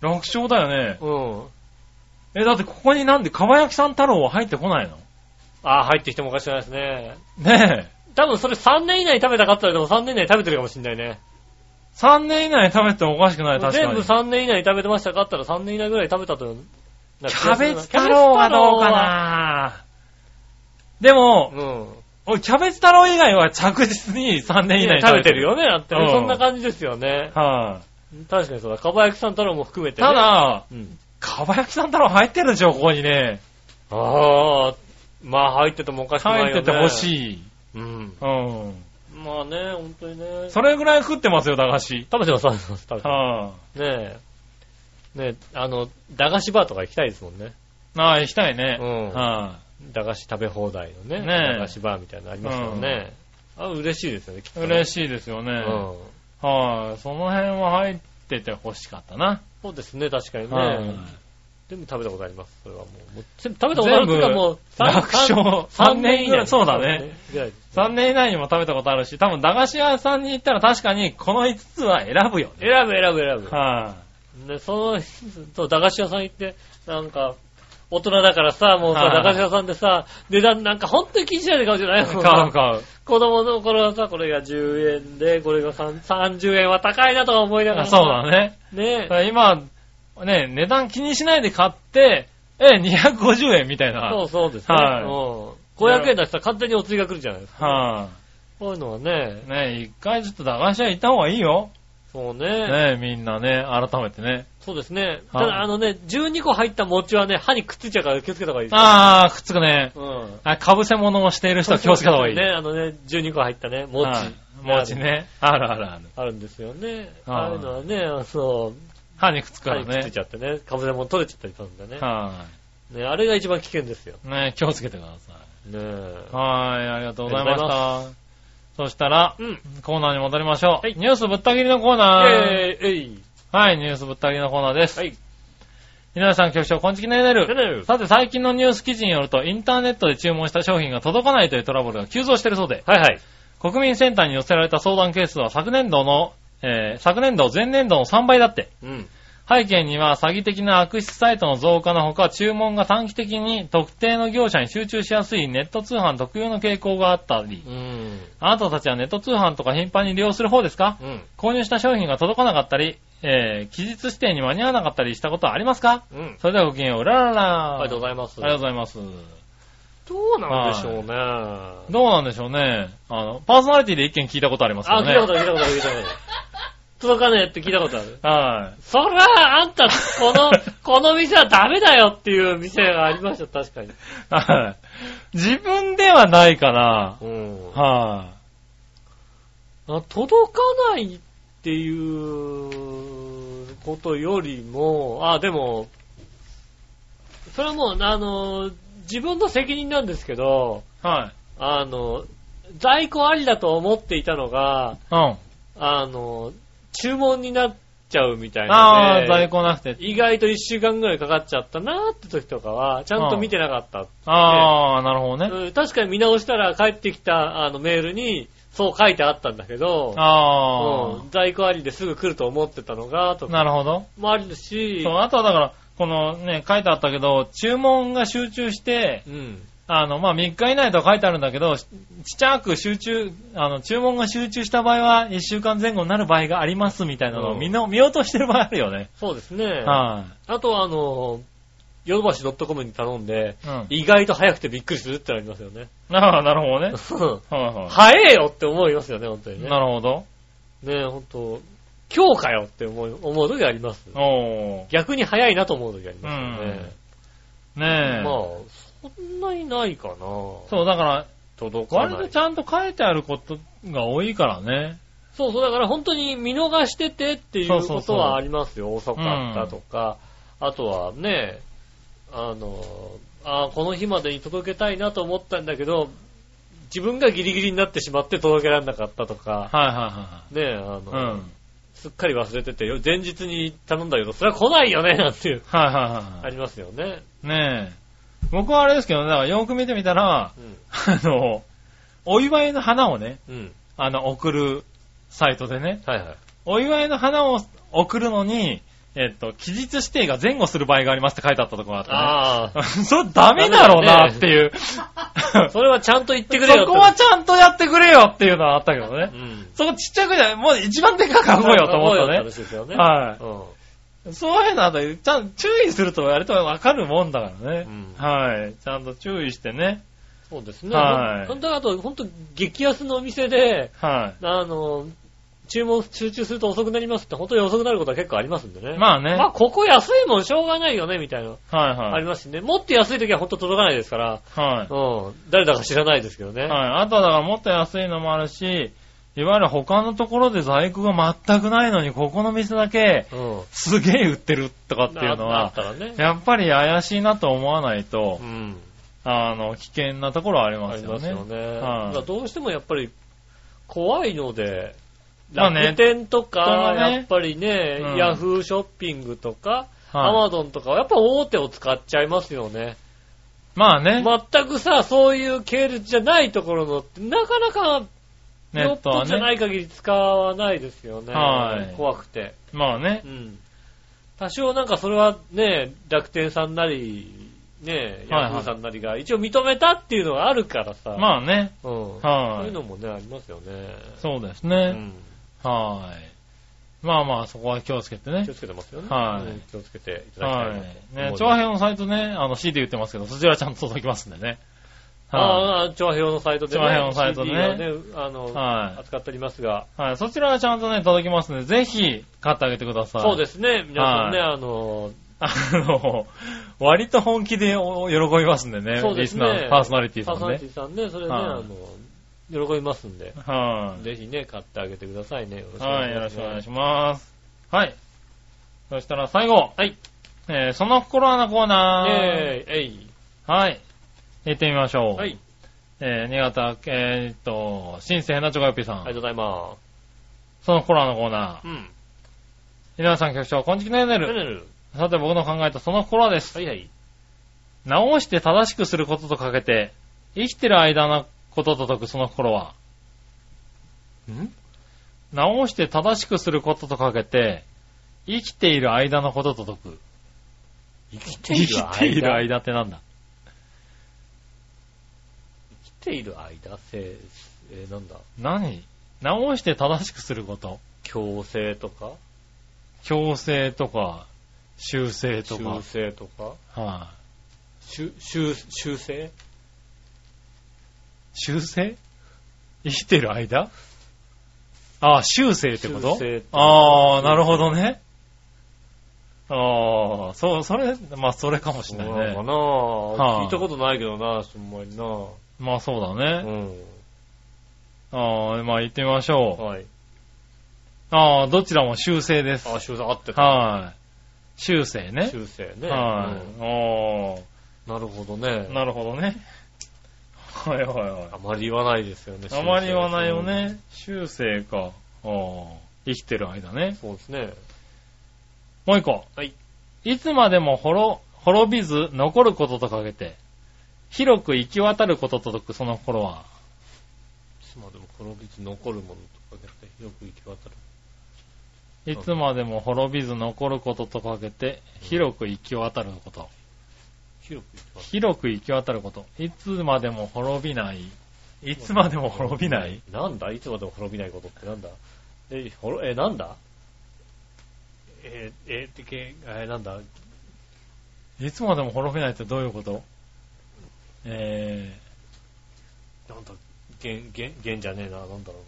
楽勝だよね。うん。え、だってここになんで、かば焼きさん太郎は入ってこないの？あー、入ってきてもおかしくないですね。ねえ。多分それ3年以内に食べたかったらでも3年以内に食べてるかもしんないね。3年以内に食べてもおかしくない、確かに。全部3年以内に食べてましたかったら3年以内ぐらい食べたと。キャベツ太郎がどうかなでもキャベツ太郎はうん。俺、キャベツ太郎以外は着実に3年以内に食べてる。よね、だってね。うんそんな感じですよね。はい、確かにそうだ。かば焼きさん太郎も含めてね。た、だ、うん。かば焼きさん太郎入ってるでしょ、ここにね。ああ、まあ入っててもおかしくないよね。入っててほい。しい。うん。うん。まあね、本当にね。それぐらい食ってますよ、駄菓子。食べてます、食べてます。食べてまはすねえ。ねえ、あの、駄菓子バーとか行きたいですもんね。い、ああ、行きたいね。うんは駄菓子食べ放題のね。ねえ駄菓子バーみたいなのありますよね。あ、嬉しいですよね、きっい、とね。嬉しいですよね。うん。はい、その辺は入ってて欲しかったな。そうですね、確かにはいね。全部食べたことあります、それはもう。もう全部食べたことあるっていうかもう、全部楽勝三年以内そうだね。ぐらい3年以内にも食べたことあるし、多分駄菓子屋さんに行ったら確かにこの5つは選ぶよね。選ぶ選ぶ選ぶ。はで、その、そう、駄菓子屋さん行って、なんか、大人だからさ、もうさ、はい駄菓子屋さんでさ、値段なんか本当に気にしないで買うじゃない？い。買う買う。子供の頃はさ、これが10円で、これが3 30円は高いなとか思いながらそうだね。ね今、ね、値段気にしないで買って、え、250円みたいな。そうそうですね。はいうん。500円出したら勝手にお釣りが来るじゃないですか。はこういうのはねい、、ね、一回ちょっと駄菓子屋行った方がいいよ。そうね。ね、みんなね、改めてね。そうですね。たはいだ、あのね、12個入った餅はね、歯にくっついちゃうから気をつけた方がいいですよ。あー、くっつくね。うん。あ、かぶせ物をしている人は気をつけた方がいい。ね、あのね、12個入ったね、餅。はい餅ね。あるあるある。あるんですよね。はいああいうのはね、そう、歯にくっつくからね歯にくっついち。ゃってね、かぶせ物取れちゃったりするんだね。はね、あれが一番危険ですよ。い。ね、気をつけてください。ねえ。はい、ありがとうございました。そしたら、うん。コーナーに戻りましょう。はいニュースぶった切りのコーナー。えー、えい。はい、ニュースぶった切りのコーナーです。はい。皆さん局長、こんちきねるねる。さて、最近のニュース記事によると、インターネットで注文した商品が届かないというトラブルが急増しているそうで、はいはい。国民センターに寄せられた相談件数は昨年度の、えー昨年度、前年度の3倍だって。うん。背景には詐欺的な悪質サイトの増加のほか、注文が短期的に特定の業者に集中しやすいネット通販特有の傾向があったり、うん。あなたたちはネット通販とか頻繁に利用する方ですか？うん。購入した商品が届かなかったり、えー、期日指定に間に合わなかったりしたことはありますか？うん。それではごきげんよう、うららら。ありがとうございます。ありがとうございます。どうなんでしょうね。どうなんでしょうね。あの、パーソナリティで一件聞いたことありますけあ。聞いたこと聞いたこと聞いたこと。届かねえって聞いたことある。はい。そりゃ、あんた、この、この店はダメだよっていう店がありました、確かに。はい。自分ではないかな。うん。はあ届かないっていうことよりも、あ、でも、それはもう、あの、自分の責任なんですけど、い。はい。あの、在庫ありだと思っていたのが、うん。あの、注文になっちゃうみたいあな、あ、ね。在庫なくて。意外と一週間ぐらいかかっちゃったなーって時とかは、ちゃんと見てなかった。ああ、なるほどね。うん確かに見直したら帰ってきたあのメールに、そう書いてあったんだけど、あうん在庫ありですぐ来ると思ってたのが、とあ。かなるほど。もあるし、そう、あとはだから、このね、書いてあったけど、注文が集中して、うん。あの、まあ、3日以内とは書いてあるんだけど、ちちっちゃく集中、あの、注文が集中した場合は、1週間前後になる場合がありますみたいなのをうんみんな見落としてる場合あるよね。そうですね。はあとは、あの、ヨドバシ .com に頼んで、い。うん。意外と早くてびっくりするってありますよね。ああ、なるほどね。はいは早えよって思いますよね、本当にい。ね。なるほど。ねえ、本当今日かよって思う思う時あります。逆に早いなと思う時ありますよね。ねえ。まあ、そんなにないかな。そう、だから、届かない。割とちゃんと書いてあることが多いからね。そうそう、だから本当に見逃しててっていうこそうそうそうとはありますよ。遅かったとか。あとはね、あの、あこの日までに届けたいなと思ったんだけど、自分がギリギリになってしまって届けられなかったとか、はいはね、あいはい。うの、ん。すっかり忘れてて、前日に頼んだけど、それは来ないよね、なんていう、はいはいはい。ありますよね。ねえ。僕はあれですけどね、だからよく見てみたら、うん。あの、お祝いの花をね、うん。あの、送るサイトでね、はいはい。お祝いの花を送るのに、えっと、期日指定が前後する場合がありますって書いてあったところがああったね。それダメだろうなっていう。あ、それはちゃんと言ってくれよそこはちゃんとやってくれよっていうのはあったけどねう。ん。そこちっちゃくじゃない、もう一番でかく書こうよと思ったね。話ですよね。はうん。い。そういうのあと、ちゃんと注意すると割とわかるもんだからね。うんはい。ちゃんと注意してね。そうですね。はい本当はあと、本当激安のお店で、はい。あの、注文集中すると遅くなりますって、本当に遅くなることは結構ありますんでね。まあね。まあ、ここ安いもんしょうがないよね、みたいな、はいあはい。りますしね。もっと安い時は本当届かないですから、はい。うん。誰だか知らないですけどね。はい。あとはだからもっと安いのもあるし、いわゆる他のところで在庫が全くないのに、ここの店だけうん。すげえ売ってるとかっていうのは。やっぱり怪しいなと思わないとう、ん。あの、危険なところはありますよね。ますよね。どうしてもやっぱり怖いので、楽天とか、やっぱりね、うんヤフーショッピングとか、アはいマゾンとかはやっぱ大手を使っちゃいますよね。まあね、全くさ、そういう系列じゃないところのなかなか、ネットはね。じゃない限り使わないですよね。はい怖くて。まあねう。ん。多少なんかそれはね、楽天さんなり、ね、ヤフーさんなりが一応認めたっていうのがあるからさ。まあね。うん。はいそういうのもね、ありますよね。そうですね。うん。はい。まあまあ、そこは気をつけてね気を。つけてますよね。はいうん気をつけていただきたいはい。ね、思います。調和表のサイトね、あの C で言ってますけど、そちらちゃんと届きますんでね。はああ、調和表のサイトでね。調和表のサイトね CD をね、あの、い。はい。扱っておりますが。はい。そちらはちゃんとね、届きますんで、ぜひ、買ってあげてください。。そうですすね。皆さんね、はあの、あの、割と本気でお喜びますんでね、そうですねリスナー、パーソナリティさんねパーソナリテ。ィさんね、それね、はいあの、喜びますんで、はい。ぜひね、買ってあげてくださいね。よろしくおはい、よ願いします。ろしくお願いします。はい。そしたら最後。はい。えー、その心はのコーナー。えー、えい。はい。行ってみましょう。はい。えー、新潟、えーっと、新生なチョコヨッピーさん。ありがとうございまその心はのコーナす。うん。ー。皆さん局長、こんちきのエネル。ペネル。さて僕の考えたその心はです。はいはい。直して正しくすることとかけて、生きてる間のことと解くその心は。ん？直して正しくすることとかけて、生きている間のことと解く。生き生きている間ってなんだ？ている間、せい、えー、なんだ、何？直して正しくすること。強制とか、強制とか、修正とか修。正とか、は修、修、修正？い。修正？生きてる間？ああ、修正ってことああ、なるほどね。ああ、そう、それ、まあ、それかもしれないね。そうかな、はい聞いたことないけどな、そんまにな。まあ、そうだうね。ん。ああ、まあ、行ってみましょう。はい。ああ、どちらも修正です。あ、修正合ってた。はい。修正ね。修正ね。はい。うんおなるほどね。ーなるほどね。はいはいはい。あまり言わないですよね。あまり言わないようん。ね。修正か。あー生きてる間ね。そうですね。もう一個。はい。いつまでも滅滅びず残ることとかけて、広く行き渡ることと解くその頃は。いつまでも滅びず残るものとかけて、広く行き渡る。いつまでも滅びず残ることとかけて、広く行き渡ること。広く行き渡る。広く行き渡ること。いつまでも滅びない。いつまでも滅びない。なんだ？いつまでも滅びないことってなんだ？え、ほろ、え、なんだ？えー、えー、てけ、えー、なんだ？いつまでも滅びないってどういうこと？えなんだ弦、弦、弦じゃねえな、なんだろ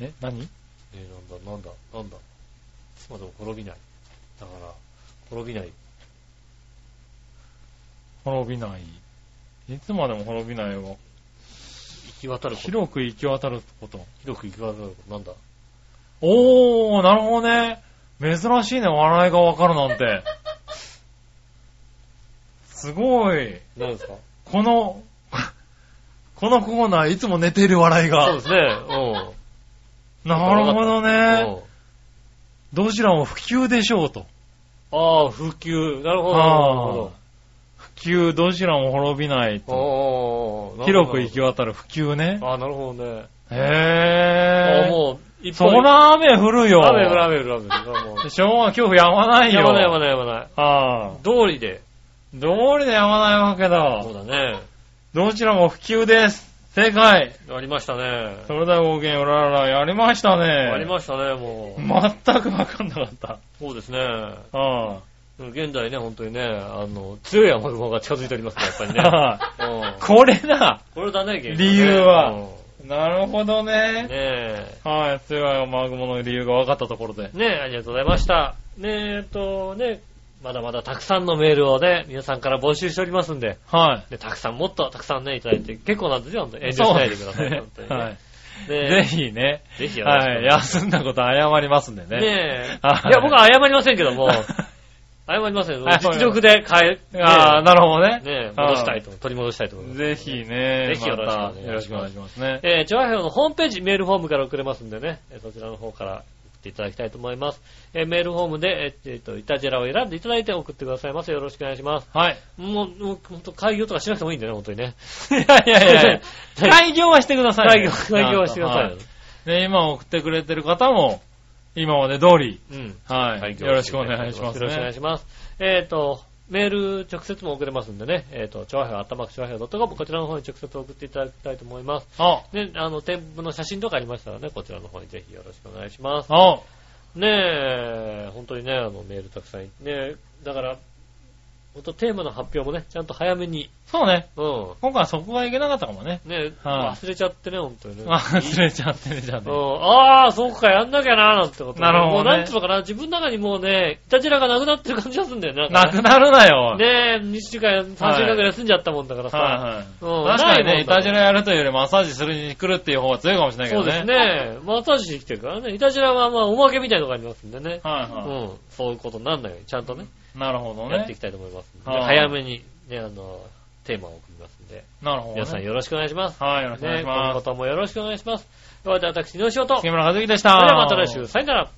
うな。ー、え、何？えー、なんだ、なんだ、なんだ。いつまでも滅びない。だから、滅びない。滅びない。いつまでも滅びないよ。行き渡ること。広く行き渡ること。広く行き渡ること。なんだ？おー、なるほどね。珍しいね、笑いがわかるなんて。すごい。何ですか？この、このコーナーいつも寝てる笑いが。そうですね。うん。なるほどね。うんどちらも普及でしょうと。ああ、普及。なるほど。なるほはあ普及、どちらも滅びないど。と。広く行き渡る普及ね。ああ、なるほどね。へー。ああ、もう、そい。ら雨降るよ。雨降る雨降る雨降る。しょうが今日やまないよ。やまないやまないやまない。ああ。通りで。通りでやまないわけそうだ。だね。どちらも普及です。正解。ありましたね。それではごきげんうららら、やりましたね。ありましたね、もう。全くわかんなかった。そうですね。あ現在ね、本当にね、あの、強い雨雲が近づいておりますね、やっぱりね。これだ。これだね、現理由はうなるほどんね。ねえ。はい。強い雨雲の理由が分かったところで。ねえ、ありがとうございました。ねえ、えっと、ね、まだまだたくさんのメールをね、皆さんから募集しておりますんで、はい。ね、たくさんもっとたくさんね、いただいて、結構なんですよ、本当に遠慮しないでください、本当にね。はい。ねぜひね。ぜひよろしくおはい。願いします。休んだこと謝りますんでね。ねえ。はいいや、僕は謝りませんけども、謝りません。実力で変え、ああ、なるほどね。ねえ、戻したいと、取り戻したいと思います。ぜひね、ぜひよろしくお願いしますまたよろしくお願いしますね。えー、チョアヘオのホームページ、メールフォームから送れますんでね、えーそちらの方から送っていただきたいと思います。えーメールフォームで、えーえーと、イタジェラを選んでいただいて送ってくださいませ。よろしくお願いします。はい。もう、開業とかしなくてもいいんだよね、本当にね。いやいやいや 開業はしてくださいね。開業、開業はしてくださいよ。ね、今送ってくれてる方も、今まで通り、うん。はい。よろしくお願いしますよろしくお願いね。します。えっ、と、メール直接も送れますんでね、えっ、と、チョアヘオ、アットマークチョアヘオ .com、こちらの方に直接送っていただきたいと思います。あ、ね、あの、添付の写真とかありましたらね、こちらの方にぜひよろしくお願いします。あ、ねえ、本当にね、あの、メールたくさん、ねだから、本当テーマの発表もね、ちゃんと早めに、そうね。うん。今回はそこがいけなかったかもね。ねはい忘れちゃってね、本当にね。あ、忘れちゃってね、じゃあね。うん、ああ、そうか、やんなきゃな、なんてこと。なるほどねもうなんつうのかな、自分の中にもうね、いたじらがなくなってる感じがするんだよね。なくなるなよ。ねえ、2週間、3週間くらい休んじゃったもんだからさ。はいはい。うん確かにね、ないたじらやるというよりマッサージするに来るっていう方が強いかもしれないけどね。そうです。ね。マッサージしてきてるからね。いたじらはまあ、おまけみたいなのがありますんでね。はいうはん。そういうことになんないよちゃんとね、い。なるほどねやっていき。たいと思います早めに、ね、あの、テーマを送りますんで。なるほどね。皆さんよろしくお願いします。はい、よろしくお願いね、します。今後ともよろしくお願いします。では、私、の仕事。それ木村和之でした。ではまた来週、さよなら。